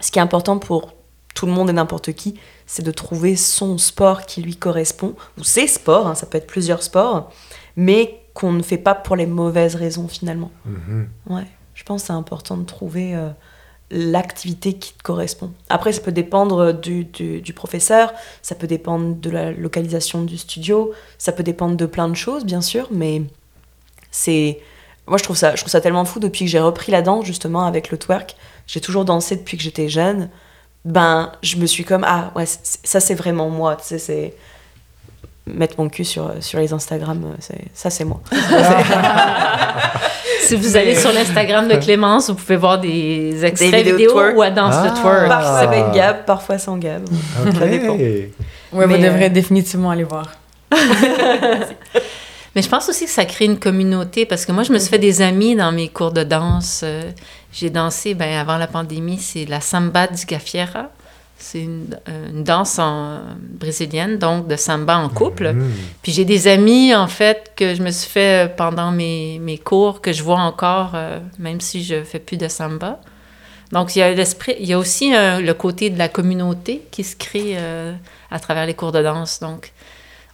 ce qui est important pour tout le monde et n'importe qui, c'est de trouver son sport qui lui correspond, ou ses sports, hein, ça peut être plusieurs sports, mais qu'on ne fait pas pour les mauvaises raisons finalement. Mhm. Ouais, je pense que c'est important de trouver euh, l'activité qui te correspond. Après, ça peut dépendre du, du, du professeur, ça peut dépendre de la localisation du studio, ça peut dépendre de plein de choses, bien sûr, mais c'est... Moi, je trouve, ça, je trouve ça tellement fou depuis que j'ai repris la danse, justement, avec le twerk. J'ai toujours dansé depuis que j'étais jeune, ben, je me suis comme, ah, ouais, ça, c'est vraiment moi. Tu sais, c'est. Mettre mon cul sur, sur les Instagram, euh, c'est- ça, c'est moi. Si vous allez sur l'Instagram de Clémence, vous pouvez voir des extraits vidéos de vidéo twerk. où elle danse le Ah. twerk. Parfois avec Gab, parfois sans Gab. Ça dépend. Ouais, Mais, vous euh, devrez définitivement aller voir. Mais je pense aussi que ça crée une communauté parce que moi, je me suis fait des amis dans mes cours de danse. Euh, J'ai dansé, ben, avant la pandémie, c'est la samba du Gafiera. C'est une, euh, une danse en, brésilienne, donc de samba en couple. Mm. Puis j'ai des amis, en fait, que je me suis fait euh, pendant mes, mes cours, que je vois encore, euh, même si je fais plus de samba. Donc, il y a, l'esprit, il y a aussi euh, le côté de la communauté qui se crée euh, à travers les cours de danse. Donc,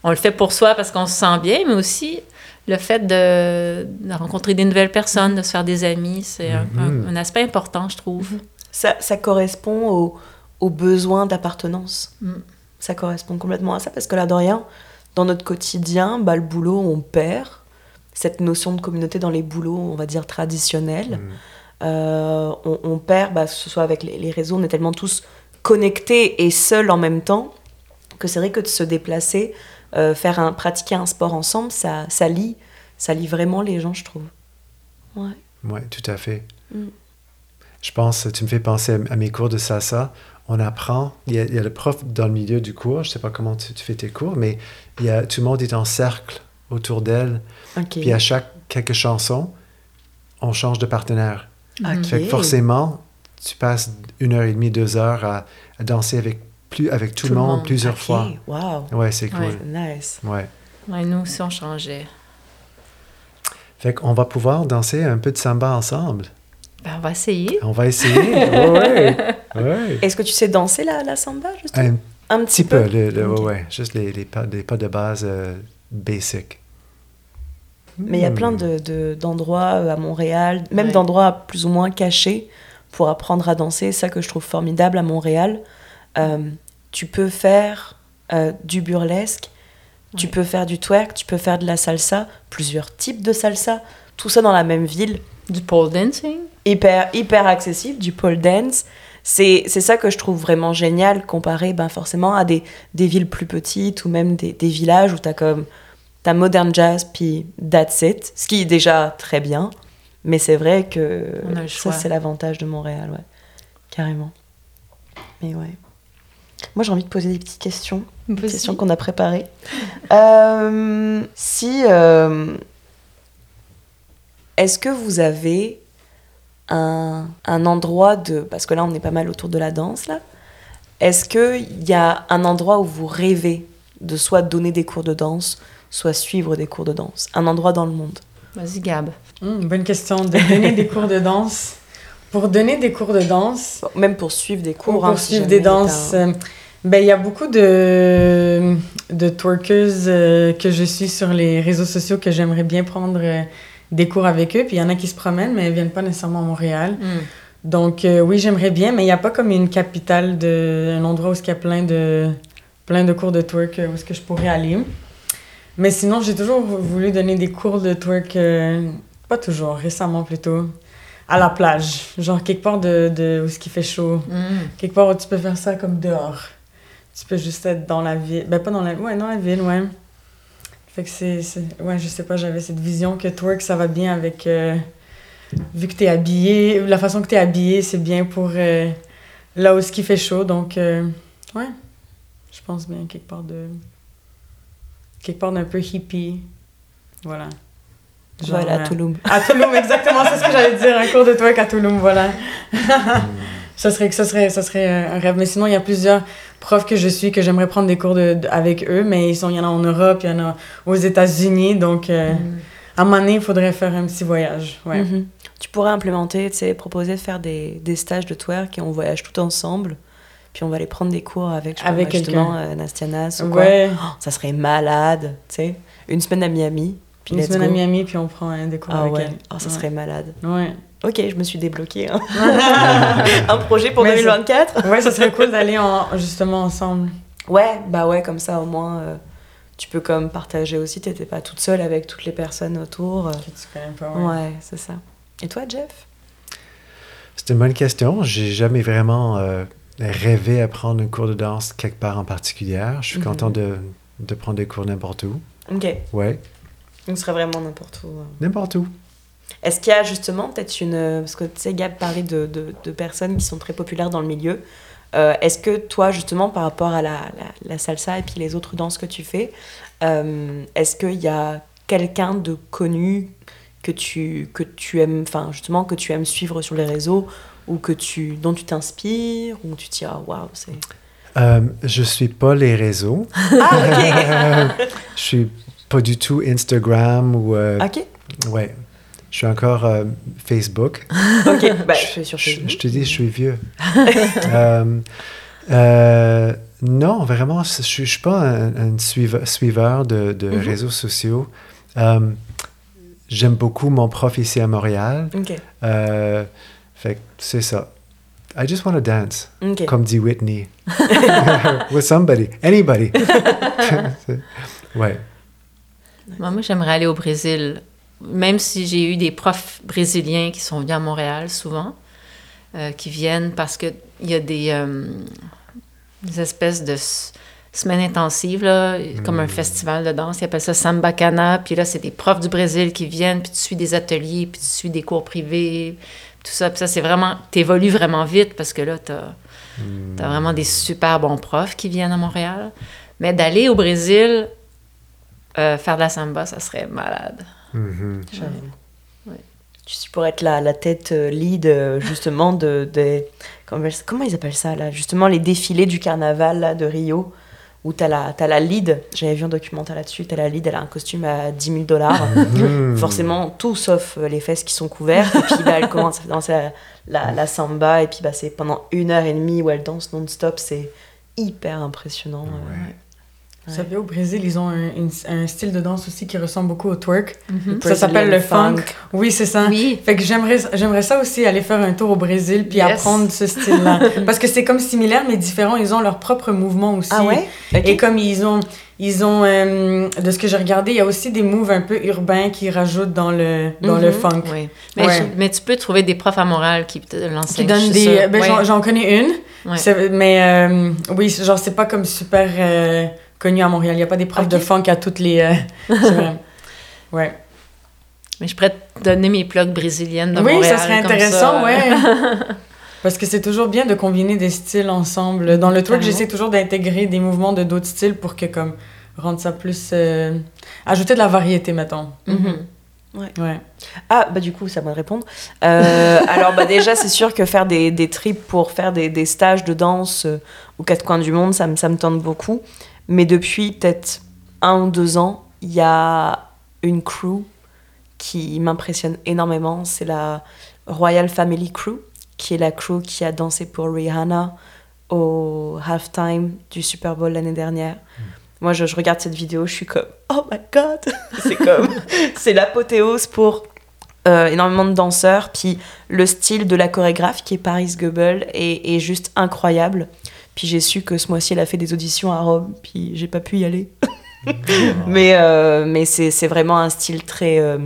on le fait pour soi parce qu'on se sent bien, mais aussi le fait de, de rencontrer des nouvelles personnes, de se faire des amis, c'est un- Mhm. un, un aspect important, je trouve. Ça, ça correspond au, au besoin d'appartenance. Mm. Ça correspond complètement à ça parce que là, de rien, dans notre quotidien, bah, le boulot, on perd cette notion de communauté dans les boulots, on va dire, traditionnels. Mm. Euh, on, on perd, bah, que ce soit avec les, les réseaux, on est tellement tous connectés et seuls en même temps que c'est vrai que de se déplacer, euh, faire un, pratiquer un sport ensemble, ça, ça lie, ça lie vraiment les gens, je trouve. Ouais. Oui, tout à fait. Mm. Je pense, tu me fais penser à, à mes cours de salsa. On apprend, il y, a, il y a le prof dans le milieu du cours, je ne sais pas comment tu, tu fais tes cours, mais il y a, tout le monde est en cercle autour d'elle. Puis à chaque quelques chansons, on change de partenaire. Ok. Fait que forcément, tu passes une heure et demie, deux heures à, à danser avec, plus, avec tout, le monde, plusieurs fois. Wow. Ouais, c'est cool. Ouais. Nice. Ouais. Ouais, nous aussi, on changeait. Fait qu'on va pouvoir danser un peu de samba ensemble. Ben, on va essayer. On va essayer. ouais, ouais. Est-ce que tu sais danser la, la samba, justement Un Un petit peu, le, le- Ok. ouais, ouais. Juste les, les, pas, les pas de base euh, basic. Mais il y a plein de- de- d'endroits euh, à Montréal, même Ouais. d'endroits plus ou moins cachés pour apprendre à danser. C'est ça que je trouve formidable à Montréal. Euh, tu peux faire euh, du burlesque, tu Ouais. peux faire du twerk, tu peux faire de la salsa, plusieurs types de salsa, tout ça dans la même ville. Du pole dancing. hyper, hyper accessible, du pole dance. C'est c'est ça que je trouve vraiment génial comparé ben, forcément à des, des villes plus petites ou même des, des villages où tu as comme ta modern jazz puis that's it, ce qui est déjà très bien. Mais c'est vrai que ça c'est l'avantage de Montréal, ouais. Carrément. Mais ouais. Moi j'ai envie de poser des petites questions, des questions qu'on a préparées. Euh, si euh, est-ce que vous avez un, un endroit de... Parce que là, on est pas mal autour de la danse, là. Est-ce qu'il y a un endroit où vous rêvez de soit donner des cours de danse, soit suivre des cours de danse? Un endroit dans le monde Vas-y, Gab. Hum, bonne question. De donner des cours de danse? Pour donner des cours de danse, Même pour suivre des cours. pour hein, si jamais des danses, euh, ben, il y a beaucoup de, de twerkers euh, que je suis sur les réseaux sociaux que j'aimerais bien prendre euh, des cours avec eux. Puis il y en a qui se promènent, mais ils viennent pas nécessairement à Montréal. Donc euh, oui, j'aimerais bien, mais il n'y a pas comme une capitale, de, un endroit où il y a plein de, plein de cours de twerk où est-ce que je pourrais aller. Mais sinon, j'ai toujours voulu donner des cours de twerk, pas toujours, récemment plutôt, à la plage. Genre quelque part de, de, où est-ce qu'il fait chaud. Mm. Quelque part où tu peux faire ça comme dehors. Tu peux juste être dans la ville. Ben, pas dans la... Ouais, dans la ville, ouais. Fait que c'est... c'est- Ouais, je sais pas, j'avais cette vision que twerk, ça va bien avec... euh, Vu que t'es habillé... La façon que t'es habillé, c'est bien pour euh, là où ce qui fait chaud. Donc, euh, ouais. Je pense bien quelque part de... Quelque part d'un peu hippie. Voilà. Genre, Voilà, euh, Touloum. à Touloum, exactement, c'est ce que j'allais dire, un cours de twerk à Touloum, voilà. ça serait, ça serait, ça serait un rêve. Mais sinon, il y a plusieurs profs que je suis que j'aimerais prendre des cours de, de- avec eux, mais ils sont, il y en a en Europe, il y en a aux États-Unis, donc euh, Mm. à un moment donné, il faudrait faire un petit voyage. Ouais. Mhm. Tu pourrais implémenter, tu sais, proposer de faire des, des stages de twerk et on voyage tout ensemble. Puis on va aller prendre des cours avec, je Avec pas, justement, quelqu'un. euh, Nastianas ou quoi. Oh, ça serait malade, tu sais. Une semaine à Miami. Puis une semaine à go. Miami, puis on prend un des cours Ah avec ouais, elle. oh, ça Ouais. serait malade. Ouais. Ok, je me suis débloquée. hein. Un projet pour Mais c'est- 2024 ouais, ça serait cool d'aller en, justement ensemble. Ouais, bah ouais, comme ça au moins euh, tu peux comme partager aussi, t'étais pas toute seule avec toutes les personnes autour. euh. Que tu connais pas, ouais. Ouais, c'est ça. Et toi, Jeff? C'est une bonne question. J'ai jamais vraiment euh, rêvé à prendre un cours de danse quelque part en particulier. Je suis Mhm. content de, de prendre des cours n'importe où. Ok. Ouais, Donc, ce serait vraiment n'importe où. euh. n'importe où. Est-ce qu'il y a justement peut-être une. Parce que tu sais, Gab parlait de, de, de personnes qui sont très populaires dans le milieu. Euh, Est-ce que toi, justement, par rapport à la, la, la salsa et puis les autres danses que tu fais, euh, est-ce qu'il y a quelqu'un de connu que tu, que tu aimes, enfin, justement, que tu aimes suivre sur les réseaux ou que tu, dont tu t'inspires ou tu te dis, ah, waouh, c'est. Euh, je suis pas les réseaux. Ah, je suis pas du tout Instagram ou. euh, ok. Ouais. Je suis encore euh, Facebook. Ok. Bah, je suis sur Facebook. je te dis, je suis vieux. Euh, non, vraiment, je ne suis pas un, un suiveur, suiveur de, de Mhm. réseaux sociaux. J'aime beaucoup mon prof ici à Montréal. Ok. Fait c'est ça. I just want to dance, comme dit Whitney. With somebody, anybody. ouais. Moi, moi, j'aimerais aller au Brésil. Même si j'ai eu des profs brésiliens qui sont venus à Montréal souvent, euh, qui viennent parce qu'il y a des, euh, des espèces de semaines intensives, là, comme un festival de danse. Ils appellent ça Samba Cana. Puis là, c'est des profs du Brésil qui viennent, puis tu suis des ateliers, puis tu suis des cours privés, tout ça. Puis ça, c'est vraiment... T'évolues vraiment vite parce que là, t'as as vraiment des super bons profs qui viennent à Montréal. Mais d'aller au Brésil, euh, faire de la samba, ça serait malade. Ouais. Tu sais, pour être la, la tête euh, lead, euh, justement, de, des- comment, comment ils appellent ça, là? Justement, les défilés du carnaval là, de Rio, où t'as la, t'as la lead. J'avais vu un documentaire là-dessus. T'as la lead, elle a un costume à 10 000 dollars. Mhm. Forcément, tout sauf les fesses qui sont couvertes. Et puis là, elle commence à danser la, la, la samba. Et puis, bah, c'est pendant une heure et demie où elle danse non-stop. C'est hyper impressionnant. euh. Vous savez, au Brésil, ils ont un, une- un style de danse aussi qui ressemble beaucoup au twerk. Le Ça s'appelle le funk. Oui, c'est ça. Oui. Fait que j'aimerais, ça aussi, aller faire un tour au Brésil puis Yes. apprendre ce style-là. Parce que c'est comme similaire, mais différent. Ils ont leur propre mouvement aussi. Ah ouais? Et comme ils ont, ils ont euh, de ce que j'ai regardé, il y a aussi des moves un peu urbains qui rajoutent dans le, dans le Mhm. funk. Oui. Mais, Ouais. je- mais tu peux trouver des profs à Montréal qui te Qui l'enseignent. donnent des. Ben, Ouais. j'en, connais une. Ouais. Mais euh, oui, genre, c'est pas comme super euh, connu à Montréal. Il n'y a pas des profs Ok. de funk à toutes les. euh. Ouais. Mais je pourrais te donner mes plugs brésiliennes de oui, Montréal. ça serait comme intéressant, ça. ouais. Parce que c'est toujours bien de combiner des styles ensemble. Dans le Carrément. j'essaie toujours d'intégrer des mouvements de d'autres styles pour que, comme, rendre ça plus. euh, ajouter de la variété, mettons. Mhm. Ouais. Ah, bah du coup, moi de répondre. Euh, alors, bah déjà, c'est sûr que faire des, des trips pour faire des, des stages de danse euh, aux quatre coins du monde, ça me, ça me tente beaucoup. Mais depuis peut-être un ou deux ans, il y a une crew qui m'impressionne énormément. C'est la Royal Family Crew, qui est la crew qui a dansé pour Rihanna au halftime du Super Bowl l'année dernière. Moi, je, je regarde cette vidéo, je suis comme Oh my god C'est comme. c'est l'apothéose pour euh, énormément de danseurs. Puis le style de la chorégraphe, qui est Paris Goebel, est, est juste incroyable. Puis j'ai su que ce mois-ci, elle a fait des auditions à Rome, puis j'ai pas pu y aller. mais euh, mais c'est vraiment un style très, euh,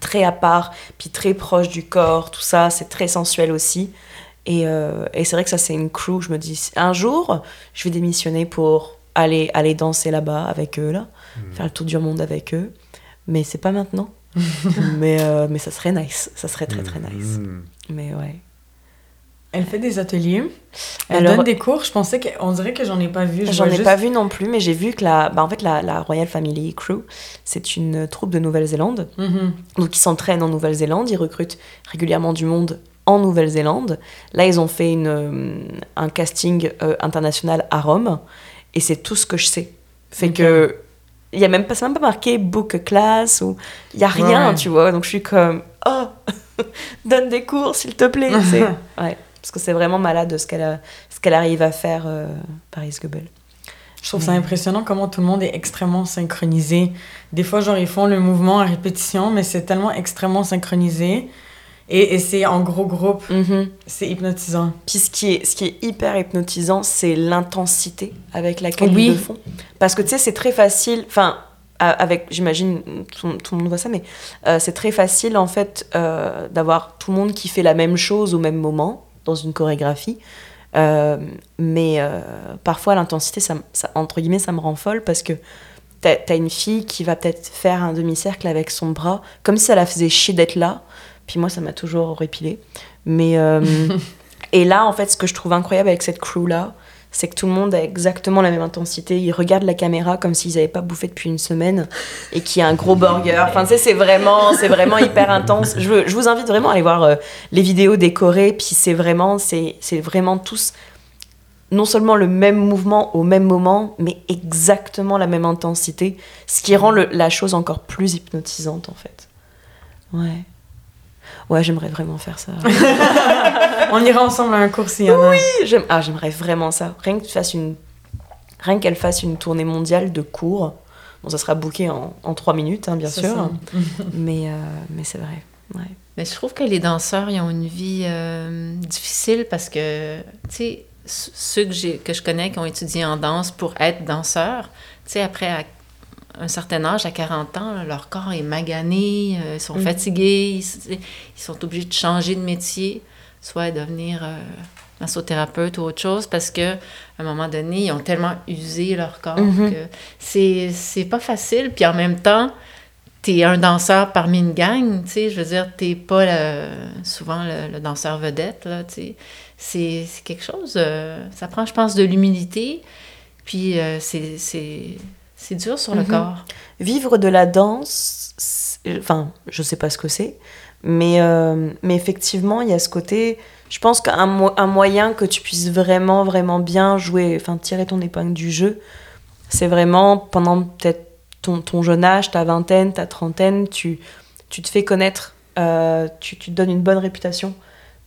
très à part, puis très proche du corps, tout ça. C'est très sensuel aussi. Et, euh, et c'est vrai que ça, c'est une crew. Je me dis, un jour, je vais démissionner pour aller, aller danser là-bas avec eux, là, faire le tour du monde avec eux. Mais c'est pas maintenant. mais, mais ça serait nice. Ça serait très, très nice. Mhm. Mais ouais. Elle fait des ateliers. Elle Alors- donne des cours. Je pensais qu'on dirait que j'en ai pas vu. Je J'en ai juste- pas vu non plus, mais j'ai vu que la, bah, en fait, la, la Royal Family Crew, c'est une troupe de Nouvelle-Zélande. Mhm. Donc ils s'entraînent en Nouvelle-Zélande, ils recrutent régulièrement du monde en Nouvelle-Zélande. Là, ils ont fait une, euh, un casting euh, international à Rome, et c'est tout ce que je sais. Fait que il y a même pas, c'est même pas marqué book class ou il y a rien, Ouais. tu vois. Donc je suis comme oh donne des cours s'il te plaît. Ouais, parce que c'est vraiment malade ce qu'elle a- ce qu'elle arrive à faire euh, Paris Goebel. Je trouve ça impressionnant comment tout le monde est extrêmement synchronisé. Des fois, genre, ils font le mouvement à répétition, mais c'est tellement extrêmement synchronisé. Et, et c'est en gros groupe. Mhm. C'est hypnotisant. Puis ce qui est, ce qui est hyper hypnotisant, c'est l'intensité avec laquelle Oui. ils le font. Parce que tu sais, c'est très facile, enfin, avec, j'imagine, tout, tout le monde voit ça, mais euh, c'est très facile en fait euh, d'avoir tout le monde qui fait la même chose au même moment dans une chorégraphie. Euh, mais euh, parfois, l'intensité, ça, ça- entre guillemets, ça me rend folle parce que t'as as une fille qui va peut-être faire un demi-cercle avec son bras, comme si ça la faisait chier d'être là. Puis moi, ça m'a toujours répilé. Mais. euh, et là, en fait, ce que je trouve incroyable avec cette crew-là, c'est que tout le monde a exactement la même intensité. Ils regardent la caméra comme s'ils n'avaient pas bouffé depuis une semaine et qu'il y a un gros burger. Enfin, tu sais, c'est vraiment, c'est vraiment hyper intense. Je, je vous invite vraiment à aller voir euh, les vidéos décorées. Puis c'est vraiment, c'est, vraiment tous non seulement le même mouvement au même moment, mais exactement la même intensité, ce qui rend la chose encore plus hypnotisante en fait. Ouais. Ouais, j'aimerais vraiment faire ça. On ira ensemble à un cours s'il y en a. J'aime- ah, j'aimerais vraiment ça. Rien que tu fasses une, rien qu'elle fasse une tournée mondiale de cours. Bon, ça sera booké en, en trois minutes, hein, bien C'est sûr. ça. Mais, euh, mais c'est vrai. Ouais. Mais je trouve que les danseurs, ils ont une vie euh, difficile parce que, tu sais, ceux que, j'ai- que je connais qui ont étudié en danse pour être danseurs, tu sais, après à un certain âge, à 40 ans, là, leur corps est magané, euh, ils sont Mhm. fatigués, ils, sont obligés de changer de métier, soit devenir euh, massothérapeute ou autre chose parce que à un moment donné, ils ont tellement usé leur corps Mhm. que c'est c'est pas facile. Puis en même temps, t'es un danseur parmi une gang, tu sais, je veux dire, t'es pas le- souvent le, le danseur vedette, là, tu sais. C'est c'est quelque chose, euh, ça prend, je pense, de l'humilité, puis euh, c'est- c'est c'est dur sur le Mhm. corps. Vivre de la danse, enfin, je sais pas ce que c'est, mais, euh, mais effectivement, il y a ce côté. Je pense qu'un mo- un moyen que tu puisses vraiment, vraiment bien jouer, enfin, tirer ton épingle du jeu, c'est vraiment pendant peut-être ton, ton jeune âge, ta vingtaine, ta trentaine, tu, tu te fais connaître, euh, tu, tu te donnes une bonne réputation.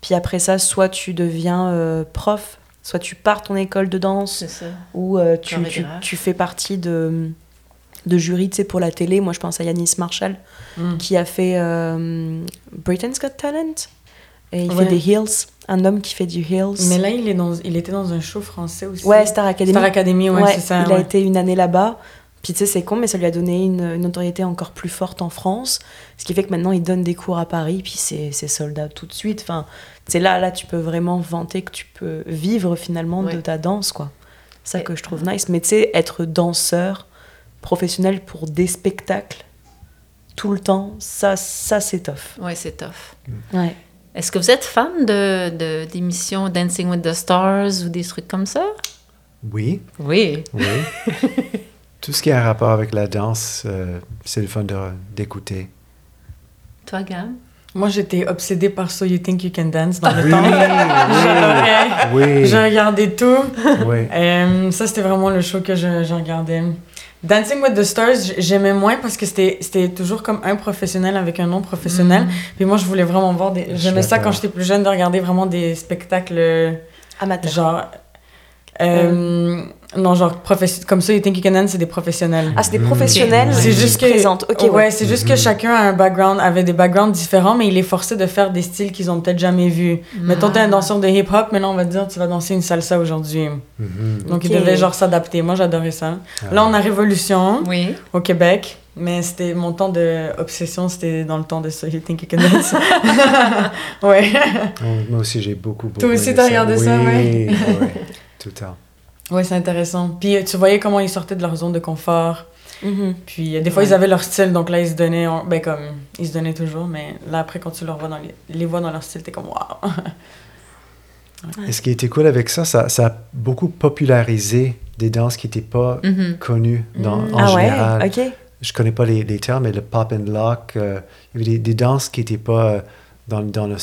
Puis après ça, soit tu deviens euh, prof, soit tu pars ton école de danse, ou euh, tu, tu, tu fais partie de, de jury tu sais, pour la télé. Moi, je pense à Yanis Marshall, Mm. qui a fait euh, Britain's Got Talent. Et il Ouais. fait des heels. Un homme qui fait du heels. Mais là, il, est dans, il était dans un show français aussi. ouais, Star Academy. Star Academy, ouais, Ouais, c'est ça. il a été une année là-bas. Puis tu sais, c'est con, mais ça lui a donné une, une notoriété encore plus forte en France. Ce qui fait que maintenant, il donne des cours à Paris, puis c'est c'est sold out tout de suite. Enfin, c'est là, là, tu peux vraiment vanter que tu peux vivre finalement de ta danse, quoi. Ça Et- que je trouve nice. Mais tu sais, être danseur professionnel pour des spectacles tout le temps, ça, ça c'est tough. Ouais, c'est tough. Ouais. Est-ce que vous êtes fan de de- d'émissions Dancing with the Stars ou des trucs comme ça? Oui, Oui. oui. Tout ce qui a un rapport avec la danse, euh, c'est le fun de- d'écouter. Toi, Gam? Moi, j'étais obsédée par So You Think You Can Dance dans le Oui, temps. oui, J'adorais. oui, Je regardais tout. oui. Euh, ça, c'était vraiment le show que je, je regardais. Dancing with the Stars, j'aimais moins parce que c'était c'était toujours comme un professionnel avec un non professionnel. Puis moi, je voulais vraiment voir des. J'aimais ça quand j'étais plus jeune de regarder vraiment des spectacles euh, Amateur. genre. euh, Non, genre, comme ça, You Think You Can Dance, c'est des professionnels. Ah, c'est des Mm. professionnels? C'est qui juste se que. présentent. Ok, ouais, ouais. c'est juste que Mhm. chacun a un background, avait des backgrounds différents, mais il est forcé de faire des styles qu'ils ont peut-être jamais vus. Mettons, t'es un danseur de hip-hop, mais là, on va te dire, tu vas danser une salsa aujourd'hui. Mhm. Donc, il devait genre s'adapter. Moi, j'adorais ça. Ah. Là, on a Révolution Oui. au Québec, mais c'était mon temps de obsession, c'était dans le temps de So You Think You Can Dance. ouais. Oh, moi aussi, j'ai beaucoup, beaucoup. Toi aussi, t'as regardé ça, ouais? Oui, oui, tout le Ouais, c'est intéressant. Puis euh, tu voyais comment ils sortaient de leur zone de confort. Mhm. Puis euh, des fois, ils avaient leur style, donc là, ils se donnaient, en- ben comme, ils se donnaient toujours, mais là, après, quand tu leur vois dans les, les vois dans leur style, t'es comme, waouh. Et ce qui était cool avec ça, ça, ça a beaucoup popularisé des danses qui n'étaient pas Mhm. connues dans, Mm. en Ah général. ouais, ok. Je connais pas les, les termes, mais le pop and lock, euh, il y avait des, des danses qui n'étaient pas euh, dans, dans le-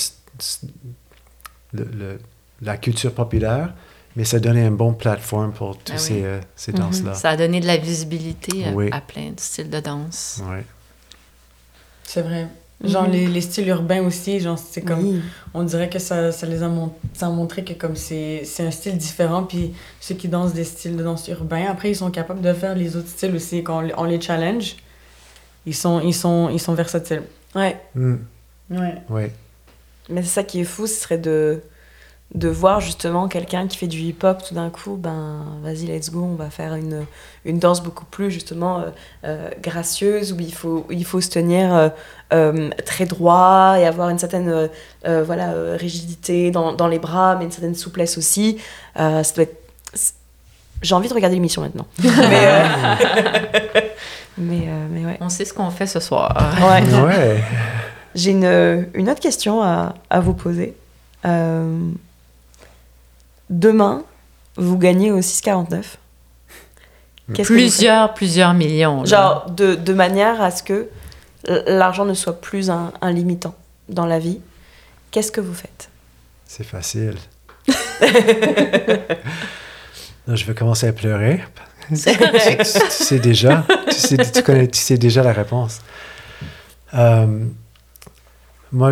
le- la culture populaire, mais ça donnait une bonne plateforme pour toutes Ah oui. ces, euh, ces Mhm. danses-là. Ça a donné de la visibilité à, Oui. à plein de styles de danse. Ouais. C'est vrai. Genre, Mhm. les, les styles urbains aussi, genre, c'est comme, Oui. on dirait que ça, ça les a, mon- ça a montré que comme c'est c'est un style différent, puis ceux qui dansent des styles de danse urbains, après, ils sont capables de faire les autres styles aussi, quand on, les- on les challenge, ils sont, ils sont, ils sont versatiles. Ouais. Mm, Ouais. ouais. Mais c'est ça qui est fou, ce serait de, de voir justement quelqu'un qui fait du hip-hop tout d'un coup, ben vas-y, let's go, on va faire une, une danse beaucoup plus justement euh, euh, gracieuse où il faut, il faut se tenir euh, très droit et avoir une certaine voilà, rigidité dans, dans, les bras, mais une certaine souplesse aussi. ça doit être... J'ai envie de regarder l'émission maintenant. mais, mais, mais, ouais. On sait ce qu'on fait ce soir. Ouais. ouais. J'ai une, une, autre question à, à vous poser. Demain, vous gagnez au 6,49. Plusieurs, plusieurs millions. Genre, de, de, manière à ce que l'argent ne soit plus un, un limitant dans la vie. Qu'est-ce que vous faites? C'est facile. je vais commencer à pleurer. Tu, sais déjà, tu sais, tu, connais, tu sais déjà la réponse. Euh, moi,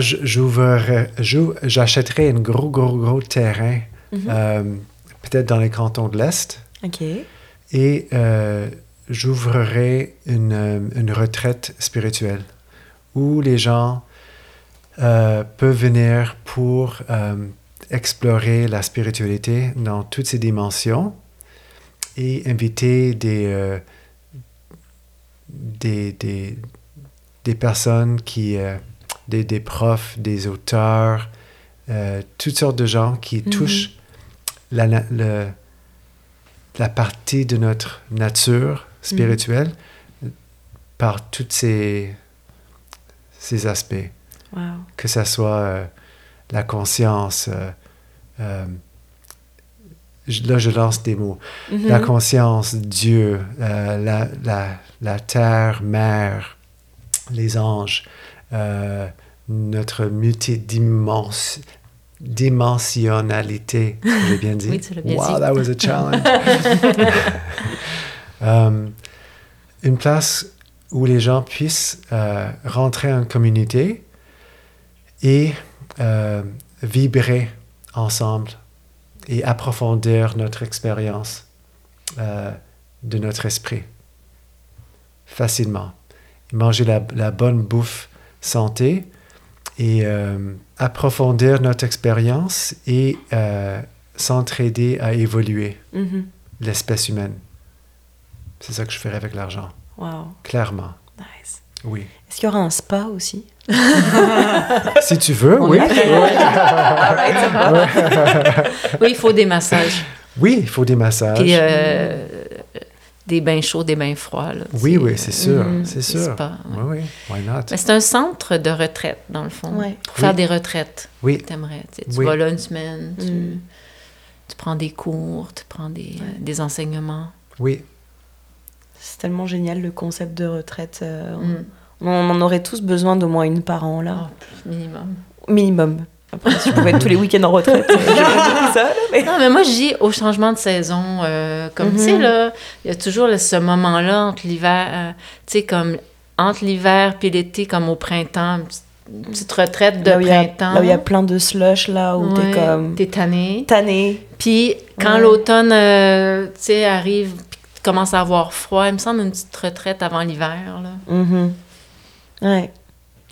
j'achèterais un gros, gros, gros terrain Mhm. Euh, peut-être dans les cantons de l'Est. OK. Et euh, j'ouvrirai une, euh, une, retraite spirituelle où les gens peuvent venir pour explorer la spiritualité dans toutes ses dimensions et inviter des, des, des, des, personnes qui, des, des, profs, des auteurs, toutes sortes de gens qui mhm. touchent la, le, la partie de notre nature spirituelle par tous ces, ces aspects. Que ce soit euh, la conscience, euh, euh, là je lance des mots, mm-hmm. la conscience, Dieu, la, la, la, terre, mère, les anges, notre multidimension dimensionnalité. J'ai bien dit? oui, tu l'as bien wow, that was a challenge. um, une place où les gens puissent euh, rentrer en communauté et euh, vibrer ensemble et approfondir notre expérience euh, de notre esprit facilement. Manger la, la bonne bouffe santé et euh, approfondir notre expérience et euh, s'entraider à évoluer mm-hmm. l'espèce humaine. C'est ça que je ferai avec l'argent. Wow. Clairement. Nice. Oui. Est-ce qu'il y aura un spa aussi? Si tu veux, oui. oui, il faut des massages. Oui, il faut des massages. Puis, euh, des bains chauds, des bains froids. oui, oui, c'est sûr, mm, c'est sûr. Oui, oui, why not? Mais c'est un centre de retraite, dans le fond, pour faire des retraites. Oui. T'aimerais, tu vas là une semaine, tu, mm. tu, prends des cours, tu prends des, des enseignements. Oui. C'est tellement génial, le concept de retraite. Euh, mm. on, en aurait tous besoin d'au moins une par an, là. Oh, minimum. Minimum. Après, si je pouvais être tous les week-ends en retraite, euh, ça. Mais... Non, mais moi, je dis au changement de saison, euh, comme, tu sais, mhm. là, il y a toujours ce moment-là entre l'hiver, euh, tu sais, comme entre l'hiver puis l'été, comme au printemps, une petite retraite de printemps. là où il y a plein de slush, là, où t'es comme... T'es tanné. Tanné. Puis quand l'automne, tu sais, arrive, puis commences à avoir froid, il me semble une petite retraite avant l'hiver, là. Mm Ouais.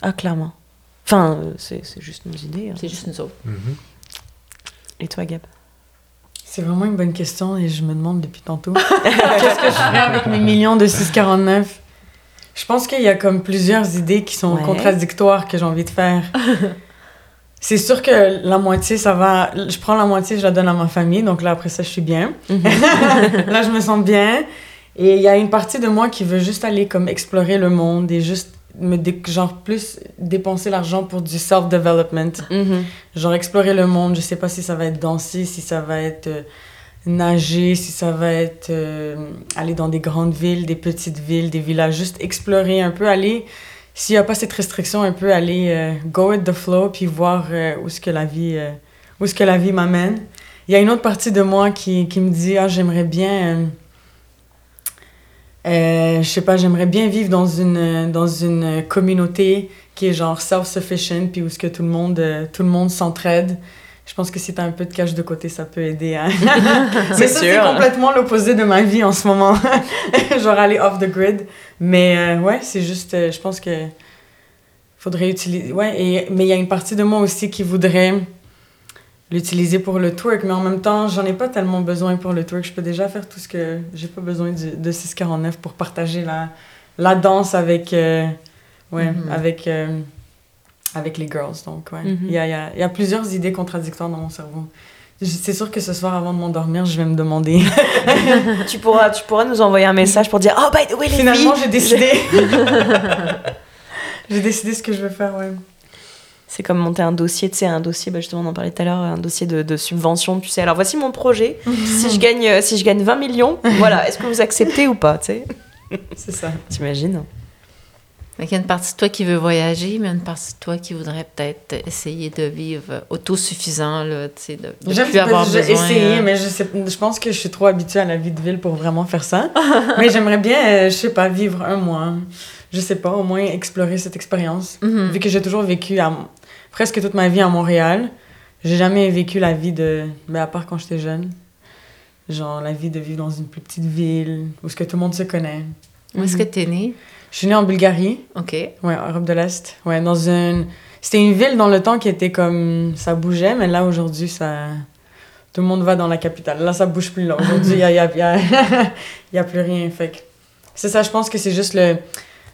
Ah, clairement. Enfin, euh, c'est juste nos idées. Hein. C'est juste nous autres. Mm-hmm. Et toi, Gab? C'est vraiment une bonne question et je me demande depuis tantôt qu'est-ce que je ferais avec mes millions de 649 Je pense qu'il y a comme plusieurs idées qui sont contradictoires que j'ai envie de faire. C'est sûr que la moitié, ça va. Je prends la moitié, je la donne à ma famille, donc là, après ça, je suis bien. Mm-hmm. là, je me sens bien. Et il y a une partie de moi qui veut juste aller comme explorer le monde et juste me genre plus dépenser l'argent pour du self-development. Mm-hmm. Genre explorer le monde, je sais pas si ça va être danser, si ça va être euh, nager, si ça va être euh, aller dans des grandes villes, des petites villes, des villages, juste explorer un peu, aller, s'il y a pas cette restriction, un peu aller euh, go with the flow, puis voir où est-ce que la vie, où est-ce que la vie m'amène. Il y a une autre partie de moi qui, qui me dit, ah, j'aimerais bien euh, je sais pas, j'aimerais bien vivre dans une, dans une communauté qui est genre self-sufficient, puis où ce que tout le monde, euh, tout le monde s'entraide. Je pense que si t'as un peu de cash de côté, ça peut aider. Hein? c'est ça, c'est complètement l'opposé de ma vie en ce moment. genre aller off the grid. Mais euh, ouais, c'est juste, euh, je pense que faudrait utiliser. Ouais, et, mais il y a une partie de moi aussi qui voudrait l'utiliser pour le twerk, mais en même temps, j'en ai pas tellement besoin pour le twerk. Je peux déjà faire tout ce que... J'ai pas besoin du- de 649 pour partager la, la danse avec... euh, ouais, Mhm. avec... euh, avec les girls, donc ouais. Mhm. Il y, a, il y a- il y a plusieurs idées contradictoires dans mon cerveau. C'est sûr que ce soir, avant de m'endormir, je vais me demander. tu, pourras, tu pourras nous envoyer un message pour dire Oh, by the way, les Finalement, j'ai décidé. j'ai décidé ce que je veux faire, ouais. C'est comme monter un dossier, tu sais, un dossier, bah justement, on en parlait tout à l'heure, un dossier de, de subvention, tu sais. Alors voici mon projet. si, je gagne, euh, si je gagne 20 millions, voilà, est-ce que vous acceptez ou pas, tu sais? C'est ça. T'imagines? Mais il y a une partie de toi qui veut voyager, mais une partie de toi qui voudrait peut-être essayer de vivre autosuffisant, là, tu sais, de, de J'aime plus avoir j'ai besoin. essayé, euh, mais je, sais, je pense que je suis trop habituée à la vie de ville pour vraiment faire ça. mais j'aimerais bien, euh, je sais pas, vivre un mois. Je sais pas, au moins explorer cette expérience. mhm. Vu que j'ai toujours vécu à, presque toute ma vie à Montréal, j'ai jamais vécu la vie de. Mais à part quand j'étais jeune. Genre la vie de vivre dans une plus petite ville où ce que tout le monde se connaît. Où est-ce que tu es né? Je suis née en Bulgarie. OK. Ouais, Europe de l'Est. Ouais, dans une. C'était une ville dans le temps qui était comme. Ça bougeait, mais là, aujourd'hui, ça. Tout le monde va dans la capitale. Là, ça bouge plus, là. Aujourd'hui, il n'y a, y a, y a... y a plus rien. Fait que. C'est ça, je pense que c'est juste le.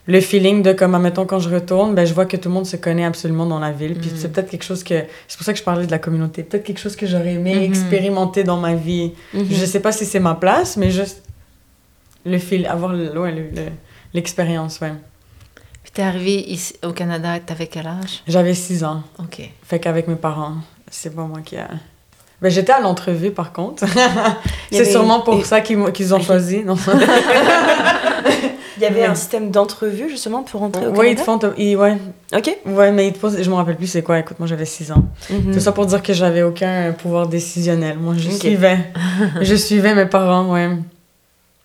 Le feeling de comme, admettons, quand je retourne, ben, je vois que tout le monde se connaît absolument dans la ville. Puis Mhm. c'est peut-être quelque chose que. C'est pour ça que je parlais de la communauté. Peut-être quelque chose que j'aurais aimé Mhm. expérimenter dans ma vie. Je sais pas si c'est ma place, mais juste. Le feel. Avoir le- ouais, le- le- l'expérience, ouais. Puis t'es arrivé ici au Canada, t'avais quel âge? J'avais 6 ans. OK. Fait qu'avec mes parents, c'est pas moi qui a. Ben, j'étais à l'entrevue, par contre. C'est avait- sûrement pour et- ça qu'ils ont choisi. Non? Il y avait Ouais. un système d'entrevue, justement, pour rentrer au ouais, ils te Canada font. ils- ouais. Ok. ouais, mais ils te posent. Je me rappelle plus c'est quoi. Écoute, moi, j'avais 6 ans. Mhm. Tout ça pour dire que j'avais aucun pouvoir décisionnel. Moi, je suivais. je suivais mes parents, ouais.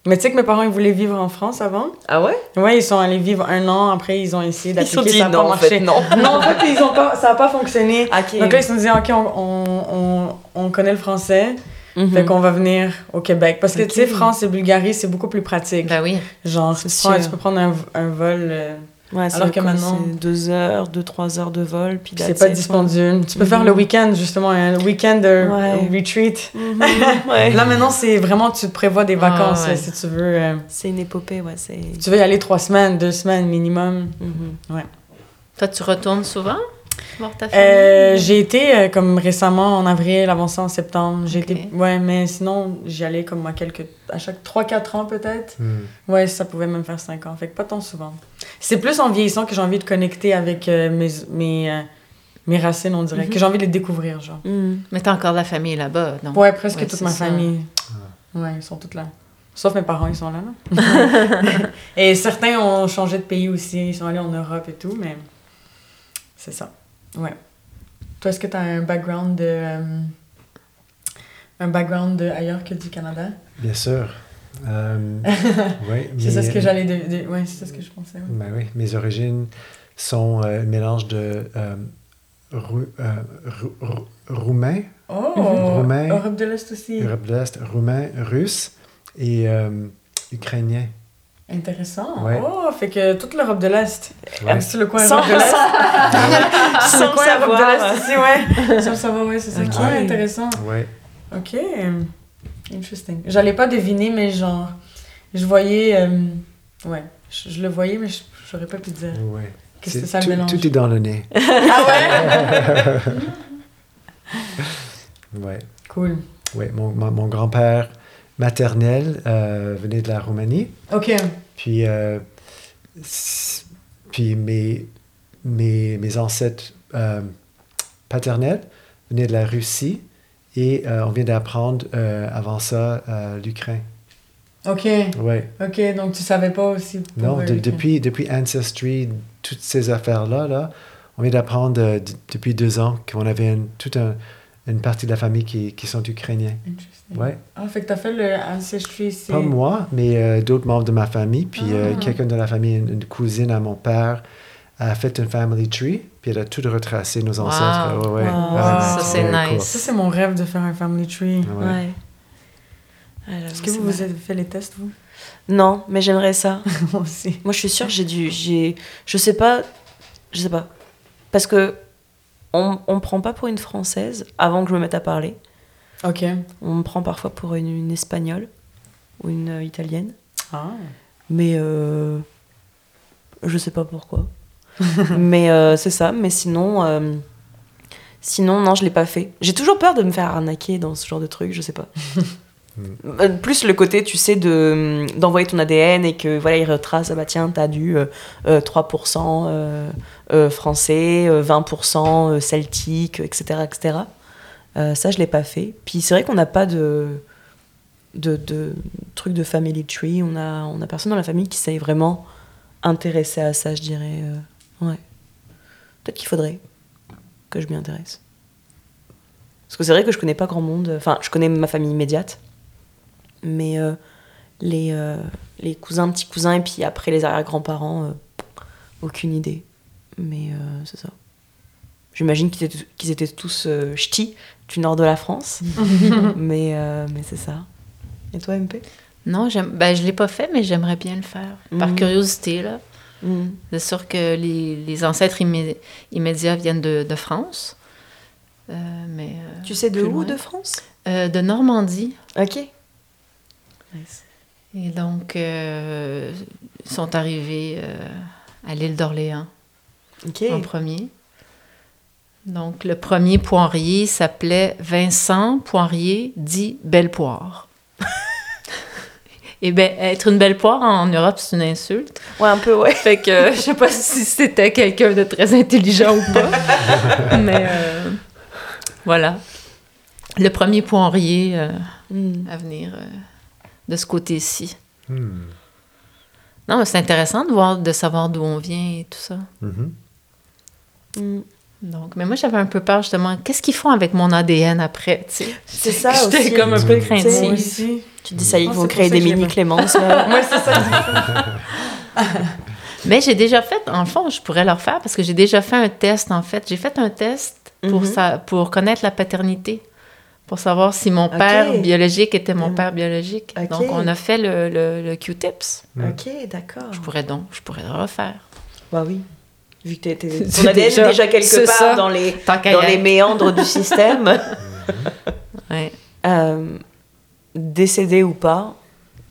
Mais tu sais que mes parents, ils voulaient vivre en France avant? Ah ouais? Ouais, ils sont allés vivre un an. Après, ils ont essayé Ils sont d'appliquer. dit Ça n'a non, pas en fait, marché. non. non, en fait, ils ont pas, ça n'a pas fonctionné. Ok. Donc là, ils se sont dit, OK, on, on, on, on connaît le français. Mhm. Fait qu'on va venir au Québec. Parce que, tu sais, France et Bulgarie, c'est beaucoup plus pratique. Ben oui. Genre, tu, prends- sûr. tu peux prendre un, un vol, euh, Ouais, c'est Alors que maintenant- c'est deux heures, deux, trois heures de vol, puis c'est pas dispendieux. Tu peux faire Mhm. le week-end, justement, un week-end de Ouais. retreat. ouais. Mhm, ouais. Là, maintenant, c'est vraiment, tu te prévois des Ah, vacances, ouais. si tu veux. euh, C'est une épopée, ouais. C'est. tu veux y aller trois semaines, deux semaines minimum. Mhm. Toi, tu retournes souvent? Voir ta famille? Euh, j'ai été euh, comme récemment en avril, avant ça en septembre. J'ai Ok. été, ouais, mais sinon, j'y allais comme à quelques, à chaque 3-4 ans peut-être. Hmm. Ouais, ça pouvait même faire 5 ans. Fait que pas tant souvent. C'est plus en vieillissant que j'ai envie de connecter avec euh, mes, mes, euh, mes racines, on dirait. Mhm. Que j'ai envie de les découvrir, genre. Mhm. Mais t'as encore la famille là-bas, donc. Ouais, presque Ouais, toute ma ça. famille. Ouais, ils sont toutes là. Sauf mes parents, ils sont là, là. et certains ont changé de pays aussi. Ils sont allés en Europe et tout, mais c'est ça. Ouais. Toi, est-ce que tu as un background de. euh, un background de ailleurs que du Canada? Bien sûr. Euh, ouais, C'est ça ce que j'allais. De, de- Ouais, c'est ça ce que je pensais. ouais. Ben oui, mes origines sont euh, un mélange de euh, rou- euh, rou- rou- roumain, Oh! Roumain. Europe de l'Est aussi. Europe de l'Est, roumain, russe et ukrainien. Intéressant. Ouais. Oh, fait que toute l'Europe de l'Est. Ouais. Ah, c'est le coin Sans- Europe de l'Est? C'est Sans le coin Europe de l'Est ici, ouais. Sans le savoir, ouais, c'est ça. Ok. Ah, intéressant. Ouais. Ok. Interesting. J'allais pas deviner, mais genre, je voyais. euh, ouais, je, je le voyais, mais je j'aurais pas pu dire. ouais. Que c'était C'est- ça le tout, mélange. tout est dans le nez. Ah ouais? Ouais. cool. Ouais, mon, mon, mon grand-père maternel euh, venait de la Roumanie. Ok. Puis, euh, puis mes, mes, mes ancêtres euh, paternels venaient de la Russie et on vient d'apprendre avant ça l'Ukraine. Ok. Ouais. Ok, donc tu savais pas aussi. Non, de- depuis, depuis Ancestry, toutes ces affaires-là, là, on vient d'apprendre depuis deux ans qu'on avait une, toute un- une partie de la famille qui, qui sont ukrainiens. Interesting. Ouais. Ah, fait que t'as fait le Ancestry, c'est. Pas moi, mais euh, d'autres membres de ma famille. Puis euh, Ah. quelqu'un de la famille, une, une cousine à mon père, a fait un family tree. Puis elle a tout retracé nos Wow. ancêtres. Ouais, ouais. Wow. Ah, Ça, c'est nice. Ça, c'est mon rêve de faire un family tree. Ouais. Ah, Est-ce que vous, vous avez fait les tests, vous? Non, mais j'aimerais ça. Moi aussi. Moi, je suis sûre, j'ai dû, j'ai, je sais pas, je sais pas, parce que on, on me prend pas pour une Française avant que je me mette à parler. Ok. On me prend parfois pour une, une Espagnole ou une euh, Italienne. Ah. Mais euh, je sais pas pourquoi. mais euh, c'est ça. Mais sinon, euh, sinon non, je l'ai pas fait. J'ai toujours peur de me faire arnaquer dans ce genre de truc. Je sais pas. Euh, Plus le côté, tu sais, de d'envoyer ton ADN et que voilà, il retrace, ah bah tiens, t'as du euh, euh, 3% euh, euh, français, euh, 20% euh, celtique, etc., etc. Euh, ça, je l'ai pas fait. Puis c'est vrai qu'on n'a pas de de, truc de family tree. On a, on a personne dans la famille qui s'est vraiment intéressé à ça, je dirais. euh, ouais. Peut-être qu'il faudrait que je m'y intéresse. Parce que c'est vrai que je connais pas grand monde. Enfin, je connais ma famille immédiate. Mais euh, les, euh, les cousins, petits cousins, et puis après les arrière-grands-parents, euh, aucune idée. Mais euh, c'est ça. J'imagine qu'ils étaient, qu'ils étaient tous euh, ch'tis du nord de la France. mais euh, mais c'est ça. Et toi, MP Non, j'aime- ben, je ne l'ai pas fait, mais j'aimerais bien le faire. Par Mhm. curiosité, là. Mm. C'est sûr que les, les ancêtres immé- immédiats viennent de, de France. Euh, mais, euh, Tu sais de où loin. de France? Euh, de Normandie. Ok. Et donc, euh, ils sont arrivés euh, à l'île d'Orléans Ok. en premier. Donc, le premier poirier s'appelait Vincent Poirier, dit Belle Poire. Et bien, être une belle poire en Europe, c'est une insulte. Ouais, un peu, ouais. Fait que euh, je sais pas si c'était quelqu'un de très intelligent ou pas. Mais euh, voilà. Le premier poirier euh, Mm. à venir euh, de ce côté-ci. Hmm. Non, mais c'est intéressant de voir, de savoir d'où on vient et tout ça. Mhm. Mm. Donc, mais moi, j'avais un peu peur, justement. Qu'est-ce qu'ils font avec mon ADN après, tu sais? C'est ça J'étais aussi. comme un peu craintive. aussi. Tu dis, ça y est, ils vont créer des que je l'ai mini pas. Clémence. là. Moi, c'est ça. Mais j'ai déjà fait, en fond, je pourrais leur faire parce que j'ai déjà fait un test, en fait. J'ai fait un test pour, ça, pour connaître la paternité, pour savoir si mon père biologique était mon Mhm. père biologique. Donc, on a fait le, le, le Q-tips. Mm. Ok, d'accord. Je pourrais donc, je pourrais le refaire. Bah oui. Vu que C'est ton ADN déjà- déjà quelque part ça. dans les, dans les méandres du système. Ouais. Euh, décédé ou pas,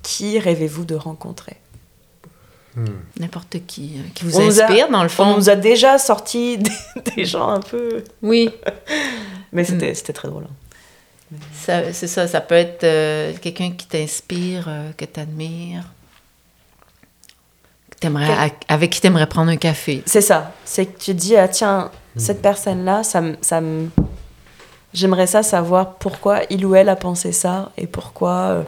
qui rêvez-vous de rencontrer? Hmm. N'importe qui, euh, qui vous On a- inspire, dans le On fond. nous a déjà sorti des, des gens un peu... Oui, Mais c'était c'était très drôle. hein. Ça- c'est ça. Ça peut être euh, quelqu'un qui t'inspire, euh, que tu admires, avec qui tu aimerais prendre un café. C'est ça. C'est que tu te dis, ah, tiens, cette personne-là, ça me... ça me- J'aimerais ça savoir pourquoi il ou elle a pensé ça et pourquoi euh,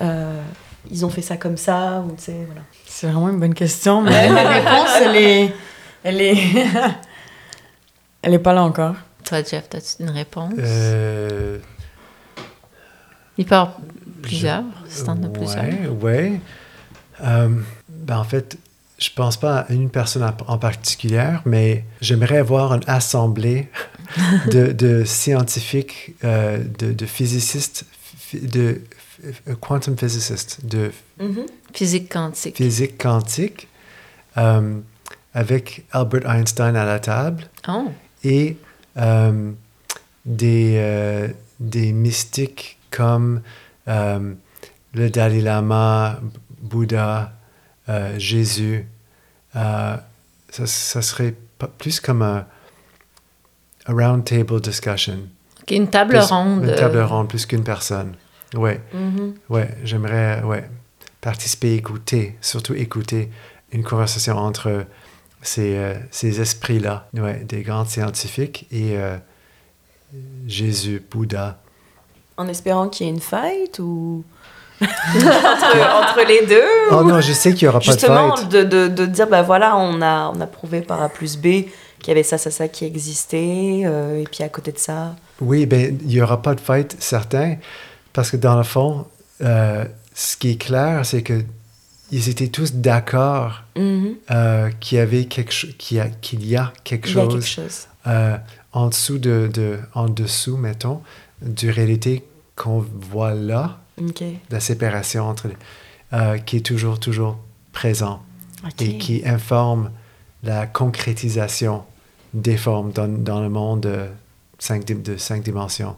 euh, ils ont fait ça comme ça. Ou, tu sais, voilà. C'est vraiment une bonne question, mais la réponse, elle est... Elle est... elle est pas là encore. Toi, Jeff, as-tu une réponse? Il peut y avoir plusieurs, si t'en as plusieurs. Ouais, ouais. Euh, ben en fait, je pense pas à une personne en- particulier, mais j'aimerais avoir une assemblée de, de scientifiques, euh, de, de physicists, phy- de quantum physicists, de Mhm. Physique quantique. physique quantique, euh, avec Albert Einstein à la table Oh, et euh, des, des mystiques comme euh, le Dalai Lama, Bouddha, euh, Jésus. Euh, ça, ça serait plus comme un, a round table discussion. Une table Plus- ronde. Une table ronde, plus qu'une personne. Ouais, Mhm. ouais, j'aimerais ouais, participer, écouter, surtout écouter une conversation entre ces, euh, ces esprits-là, ouais, des grands scientifiques et euh, Jésus, Bouddha. En espérant qu'il y ait une fight ou... entre, entre les deux Oh ou- non, je sais qu'il n'y aura pas de Justement, fight. de, de, de dire, bah voilà, on a, on a prouvé par A plus B qu'il y avait ça, ça, ça qui existait, euh, et puis à côté de ça... Oui, ben, il n'y aura pas de fight, certain, parce que dans le fond, euh, ce qui est clair, c'est que ils étaient tous d'accord Mhm. euh, qu'il y avait quelque cho- qu'il y a, qu'il y a quelque Il y a chose quelque chose. en dessous de, de- en dessous, mettons, du réalité qu'on voit là, la séparation entre les- euh, qui est toujours, toujours présent et qui informe la concrétisation déforme dans, dans le monde de cinq, di- de cinq dimensions.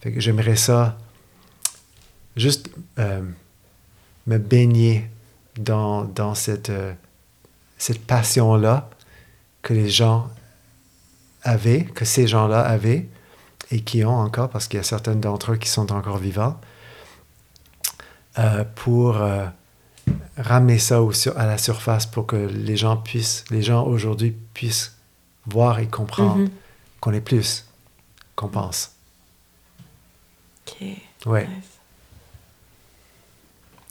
Fait que j'aimerais ça juste euh, me baigner dans, dans cette, euh, cette passion-là que les gens avaient, que ces gens-là avaient et qui ont encore, parce qu'il y a certains d'entre eux qui sont encore vivants, euh, pour euh, ramener ça au sur- à la surface pour que les gens puissent, les gens aujourd'hui puissent voir et comprendre Mhm. qu'on est plus qu'on pense. Ok. Ouais. Nice.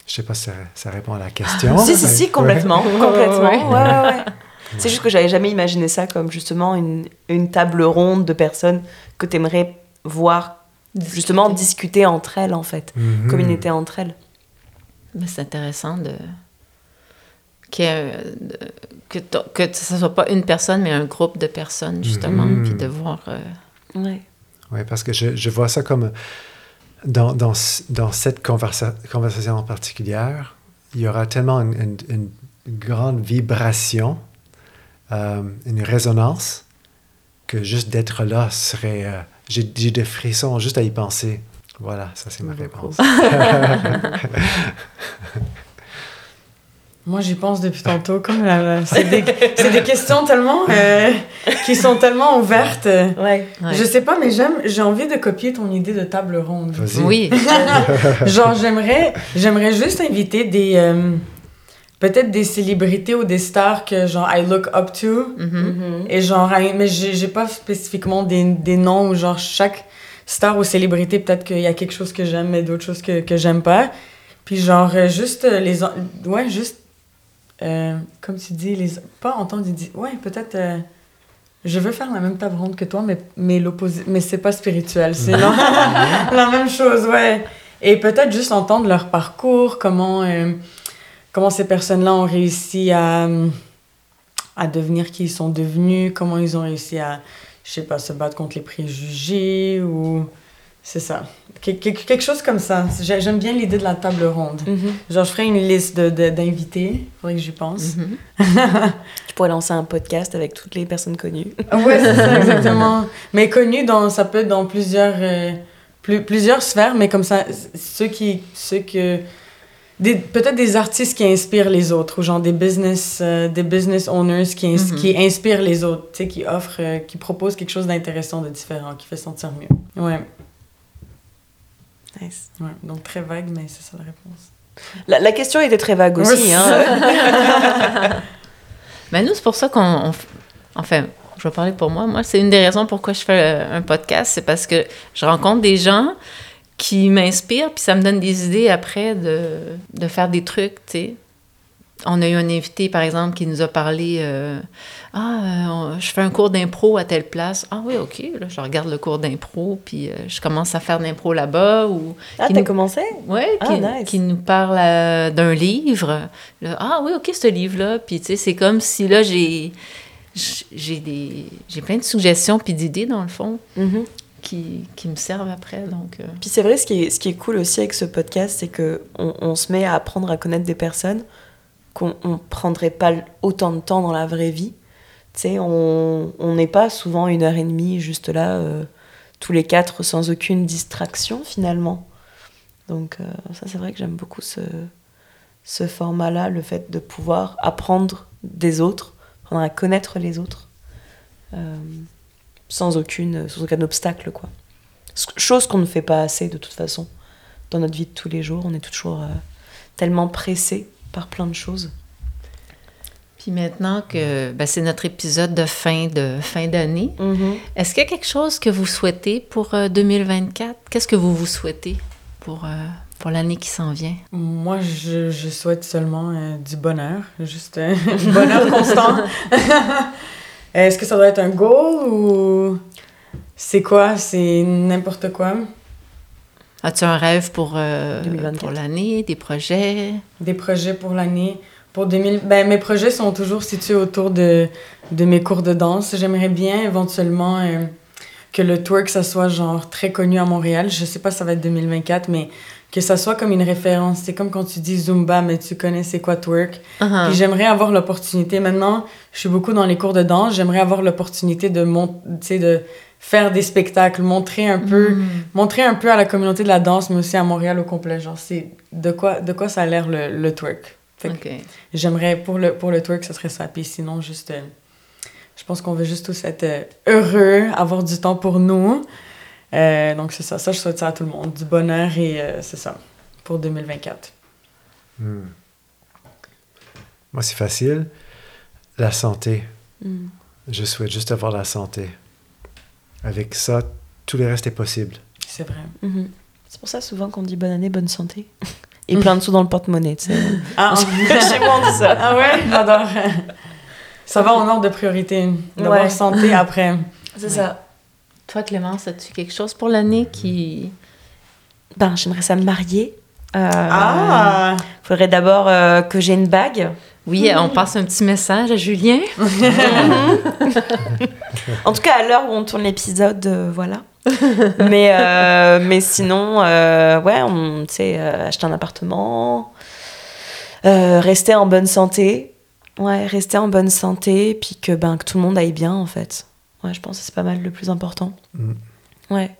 Je sais pas si ça, ça répond à la question. Si, si, si, complètement. Ouais. complètement. Ouais, ouais, ouais. C'est juste que j'avais jamais imaginé ça comme justement une, une table ronde de personnes que tu aimerais voir justement discuter entre elles en fait, Mhm. communauter entre elles. Mais c'est intéressant de ait, euh, de- que que ce soit pas une personne, mais un groupe de personnes, justement, Mhm. puis de voir... euh, Ouais. Oui, parce que je, je vois ça comme dans, dans, dans cette conversa- conversation en particulier, il y aura tellement une, une- une grande vibration, euh, une résonance, que juste d'être là serait. euh, J'ai j'ai des frissons juste à y penser. Voilà, ça c'est ma Beaucoup. réponse. Moi, j'y pense depuis tantôt. Comme c'est des, c'est des questions tellement euh, qui sont tellement ouvertes. Ouais. ouais. Je sais pas, mais j'aime. J'ai envie de copier ton idée de table ronde. Vas-y. Oui, Genre, j'aimerais, j'aimerais juste inviter des, euh, peut-être des célébrités ou des stars que genre I look up to. Mhm. Mhm. Et genre, I- mais j'ai pas spécifiquement des, des noms ou genre chaque star ou célébrité, peut-être qu'il y a quelque chose que j'aime, mais d'autres choses que, que j'aime pas. Puis genre, euh, juste euh, les... Ouais, juste... euh, comme tu dis, les... Pas entendre dire... Ouais, peut-être... euh, je veux faire la même table ronde que toi, mais, mais l'opposé... Mais c'est pas spirituel, c'est la... la même chose, ouais. Et peut-être juste entendre leur parcours, comment, euh, comment ces personnes-là ont réussi à, à devenir qui ils sont devenus, comment ils ont réussi à, je sais pas, se battre contre les préjugés ou... C'est ça. Que- que- quelque chose comme ça. J'ai- J'aime bien l'idée de la table ronde. Mhm. Genre, je ferais une liste de- de- d'invités. Faudrait que j'y pense. Mhm. Tu pourrais lancer un podcast avec toutes les personnes connues. Ouais, c'est ça, exactement. Mais connu, dans, ça peut être dans plusieurs, euh, plus, plusieurs sphères, mais comme ça, ceux qui. Ceux que, peut-être des artistes qui inspirent les autres, ou genre des business, euh, des business owners qui, ins- Mhm. qui inspirent les autres, tu sais, qui offrent, euh, qui proposent quelque chose d'intéressant, de différent, qui fait sentir mieux. Ouais, Nice. ouais. Donc très vague, mais c'est ça la réponse. La, la question était très vague aussi. Hein. Mais nous, c'est pour ça qu'on... on Enfin, je vais parler pour moi. Moi, c'est une des raisons pourquoi je fais euh, un podcast. C'est parce que je rencontre des gens qui m'inspirent, puis ça me donne des idées après de, de faire des trucs, tu sais. On a eu un invité, par exemple, qui nous a parlé euh, Ah, euh, je fais un cours d'impro à telle place. Ah oui, OK. Là, je regarde le cours d'impro, puis euh, je commence à faire de l'impro là-bas. Ou Ah, Qui t'as nous- commencé? Ouais, Ah, qui, nice. qui nous parle d'un livre. Là, ah oui, ok, ce livre-là. Puis tu sais, c'est comme si là, j'ai j'ai des j'ai plein de suggestions puis d'idées dans le fond Mhm. Qui, me servent après. Euh, Puis c'est vrai, ce qui est, cool aussi avec ce podcast, c'est que on, se met à apprendre à connaître des personnes qu'on on prendrait pas autant de temps dans la vraie vie. Tu sais, on n'est pas souvent une heure et demie juste là, euh, tous les quatre, sans aucune distraction finalement. Donc euh, ça, c'est vrai que j'aime beaucoup ce, format-là, le fait de pouvoir apprendre des autres, apprendre à connaître les autres, sans, aucune, sans aucun obstacle, quoi. Chose qu'on ne fait pas assez de toute façon dans notre vie de tous les jours. On est toujours euh, tellement pressé par plein de choses. puis maintenant que ben, c'est notre épisode de fin de fin d'année, est-ce qu'il y a quelque chose que vous souhaitez pour euh, 2024 Qu'est-ce que vous vous souhaitez pour euh, pour l'année qui s'en vient? Moi, je, je souhaite seulement euh, du bonheur, juste euh, du bonheur constant. Est-ce que ça doit être un goal ou c'est quoi? C'est n'importe quoi? As-tu un rêve pour euh, 2024? pour l'année, des projets? Des projets pour l'année? Pour 2000... Ben, mes projets sont toujours situés autour de, de mes cours de danse. J'aimerais bien éventuellement euh, que le twerk, ça soit genre très connu à Montréal. Je sais pas si ça va être 2024, mais que ça soit comme une référence. C'est comme quand tu dis Zumba, mais tu connais c'est quoi twerk. Uh-huh. Puis j'aimerais avoir l'opportunité. Maintenant, je suis beaucoup dans les cours de danse. J'aimerais avoir l'opportunité de, mon... de faire des spectacles, montrer un peu, Mm. montrer un peu à la communauté de la danse, mais aussi à Montréal au complet. Genre, c'est de quoi, de quoi ça a l'air le, le twerk. J'aimerais, pour le, pour le twerk, ce serait ça. Puis sinon, juste, euh, je pense qu'on veut juste tous être euh, heureux, avoir du temps pour nous. Euh, donc, c'est ça. Ça, je souhaite ça à tout le monde. Du bonheur et euh, c'est ça, pour 2024. Hmm. Moi, c'est facile. La santé. Mm. Je souhaite juste avoir la santé. Avec ça, tout le reste est possible. C'est vrai. Mhm. C'est pour ça souvent qu'on dit bonne année, bonne santé. Et plein de sous dans le porte-monnaie, tu sais. Ah, Chez moi, on dit ça. ah ouais, j'adore. Ça va en ordre de priorité. D'abord Ouais. santé, après. C'est ça. Toi, Clémence, as-tu quelque chose pour l'année qui... Ben, j'aimerais ça me marier? Euh, Ah! Faudrait d'abord euh, que j'ai une bague. Oui, on passe un petit message à Julien. En tout cas, à l'heure où on tourne l'épisode, euh, voilà. mais, euh, mais sinon, euh, ouais, on, tu sais, euh, acheter un appartement, euh, rester en bonne santé. Ouais, rester en bonne santé, puis que, ben, que tout le monde aille bien, en fait. Ouais, je pense que c'est pas mal le plus important. Mm. Ouais.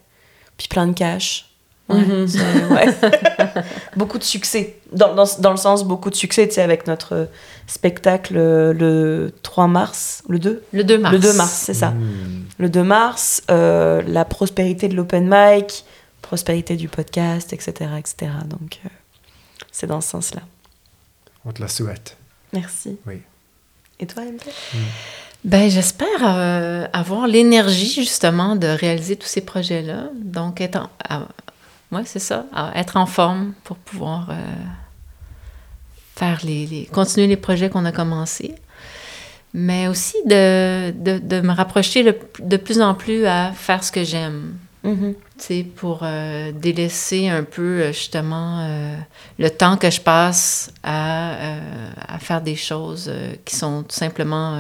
Puis plein de cash. Ouais, Mhm. ouais. beaucoup de succès. Dans, dans, dans le sens, beaucoup de succès, tu sais, avec notre spectacle euh, le 3 mars, le 2 Le 2 mars. Le 2 mars, c'est ça. Hmm. Le 2 mars, euh, la prospérité de l'open mic, prospérité du podcast, etc. etc. Donc, euh, c'est dans ce sens-là. On te la souhaite. Merci. Oui. Et toi, MP Ben, j'espère euh, avoir l'énergie, justement, de réaliser tous ces projets-là. Donc, être en... ouais, c'est ça. être en forme pour pouvoir euh, faire les, les- continuer les projets qu'on a commencés. Mais aussi de, de, de me rapprocher le- de plus en plus à faire ce que j'aime. Tu sais, pour euh, délaisser un peu, justement, le temps que je passe à, à faire des choses qui sont tout simplement,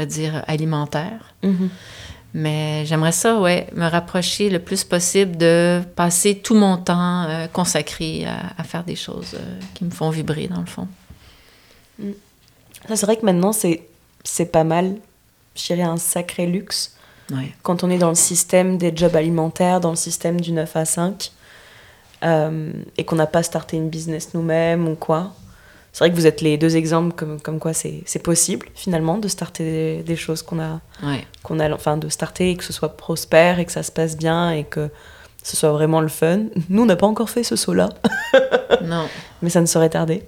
pourrait dire, alimentaires. Mhm. Mais j'aimerais ça, ouais, me rapprocher le plus possible de passer tout mon temps euh, consacré à, à faire des choses euh, qui me font vibrer, dans le fond. Ça, c'est vrai que maintenant, c'est, c'est pas mal. Je dirais un sacré luxe. Ouais. quand on est dans le système des jobs alimentaires, dans le système du 9 à 5, euh, et qu'on n'a pas starté une business nous-mêmes ou quoi. C'est vrai que vous êtes les deux exemples comme, comme quoi c'est, c'est possible finalement de starter des, des choses qu'on a, Ouais. qu'on a, enfin de starter et que ce soit prospère et que ça se passe bien et que ce soit vraiment le fun. Nous, on n'a pas encore fait ce saut-là, non, mais ça ne saurait tarder.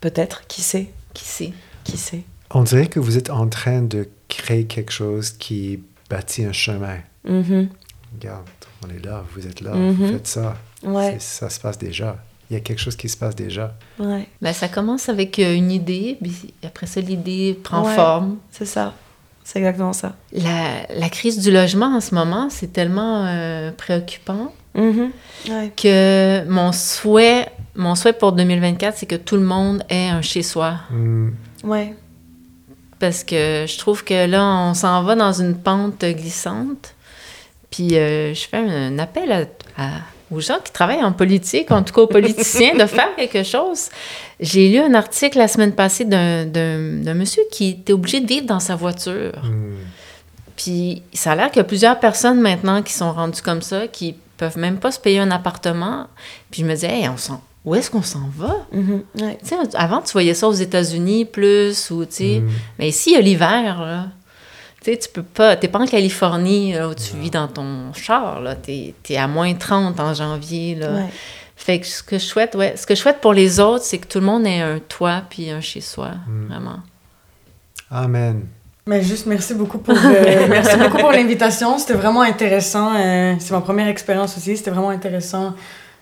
Peut-être, qui sait, qui sait? qui sait? On dirait que vous êtes en train de créer quelque chose qui bâtit un chemin. Mhm. Regarde, on est là, vous êtes là, vous faites ça. Ouais, C'est- Ça se passe déjà. Il y a quelque chose qui se passe déjà. ouais, Ben, ça commence avec euh, une idée, puis après ça, l'idée prend Ouais. forme. c'est ça. C'est exactement ça. La, la crise du logement en ce moment, c'est tellement euh, préoccupant Mhm. Ouais. que mon souhait, mon souhait pour 2024, c'est que tout le monde ait un chez-soi. Hmm. Ouais. Parce que je trouve que là, on s'en va dans une pente glissante. Puis euh, je fais un appel à- à- aux gens qui travaillent en politique, en tout cas aux politiciens, de faire quelque chose. J'ai lu un article la semaine passée d'un- d'un d'un monsieur qui était obligé de vivre dans sa voiture. Hmm. Puis ça a l'air qu'il y a plusieurs personnes maintenant qui sont rendues comme ça, qui peuvent même pas se payer un appartement. Puis je me disais, hey, on s'en- où est-ce qu'on s'en va? Mhm. Ouais. Sais, avant, tu voyais ça aux États-Unis plus, ou tu sais. Hmm. Mais ici, il y a l'hiver, là. Tu sais, tu peux pas. T'es pas en Californie, là, où tu vis dans ton char, là. T'es es à moins 30 en janvier, là. Ouais. Fait que ce que je souhaite, ouais, ce que je souhaite pour les autres, c'est que tout le monde ait un toit puis un chez-soi, Mm. vraiment. Amen. Mais juste merci beaucoup pour, euh, merci beaucoup pour l'invitation. C'était vraiment intéressant. euh, c'est ma première expérience aussi. C'était vraiment intéressant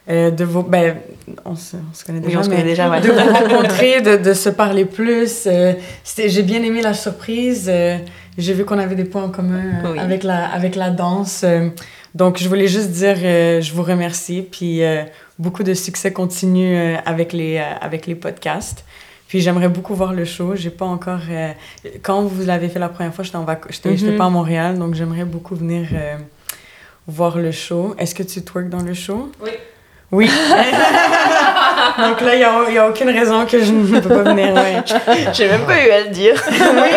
euh, de vous. Ben, on se, on se connaît Oui, déjà. on se mais connaît déjà, ouais. De vous rencontrer, de, de se parler plus. euh, J'ai bien aimé la surprise. J'ai vu qu'on avait des points en commun euh, Oui. avec, la, avec la danse. euh, donc, je voulais juste dire, euh, je vous remercie. Puis, euh, beaucoup de succès continu euh, avec, les, euh, avec les podcasts. Puis j'aimerais beaucoup voir le show. J'ai pas encore. euh, quand vous l'avez fait la première fois, j'étais en vac- j'étais Mhm. pas à Montréal, donc j'aimerais beaucoup venir euh, voir le show. Est-ce que tu twerk dans le show? Oui. Oui. Donc là, il n'y a, a, aucune raison que je ne peux pas venir. Ouais. J'ai même pas eu à le dire. oui,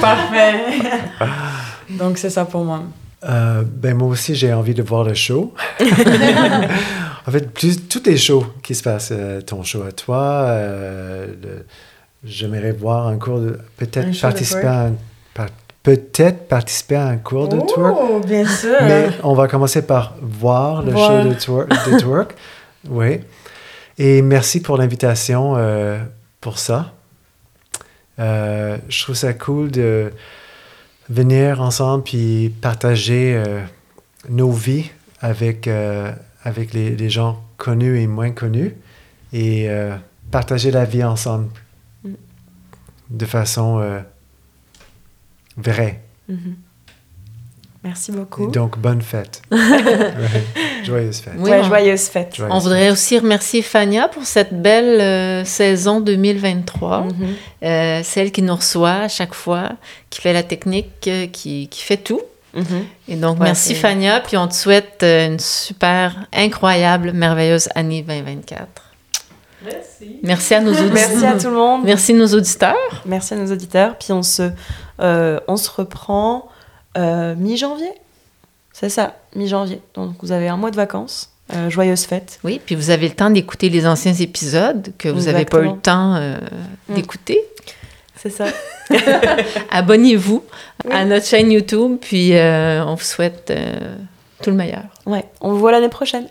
Parfait. Donc c'est ça pour moi. Euh, ben moi aussi, j'ai envie de voir le show. en fait, plus, tous les shows qui se passent, euh, ton show à toi, euh, j'aimerais voir un cours de... Peut-être participer à un... peut-être participer à un cours de oh, bien sûr. Mais on va commencer par voir le show de, de twerk. Oui. Et merci pour l'invitation pour ça. je trouve ça cool de venir ensemble puis partager euh, nos vies avec, euh, avec les, les, gens connus et moins connus et euh, partager la vie ensemble mm. de façon vraie. Mm-hmm. Merci beaucoup. Et donc, bonne fête. Joyeuse fête. Oui, joyeuse fête. on voudrait aussi remercier Fania pour cette belle euh, saison 2023. Mm-hmm. euh, celle qui nous reçoit à chaque fois, qui fait la technique, euh, qui, qui, fait tout. Mm-hmm. Et donc, merci Fania. Puis on te souhaite euh, une super, incroyable, merveilleuse année 2024. Merci. Merci à nos auditeurs. Merci à tout le monde. Merci à nos auditeurs. Merci à nos auditeurs. Puis on se, on se reprend euh, mi-janvier. C'est ça, mi-janvier. Donc vous avez un mois de vacances. Euh, joyeuse fête. Oui, puis vous avez le temps d'écouter les anciens épisodes que vous n'avez pas eu le temps euh, mm. d'écouter. C'est ça. Abonnez-vous à notre chaîne YouTube, puis on vous souhaite tout le meilleur. Ouais, on vous voit l'année prochaine.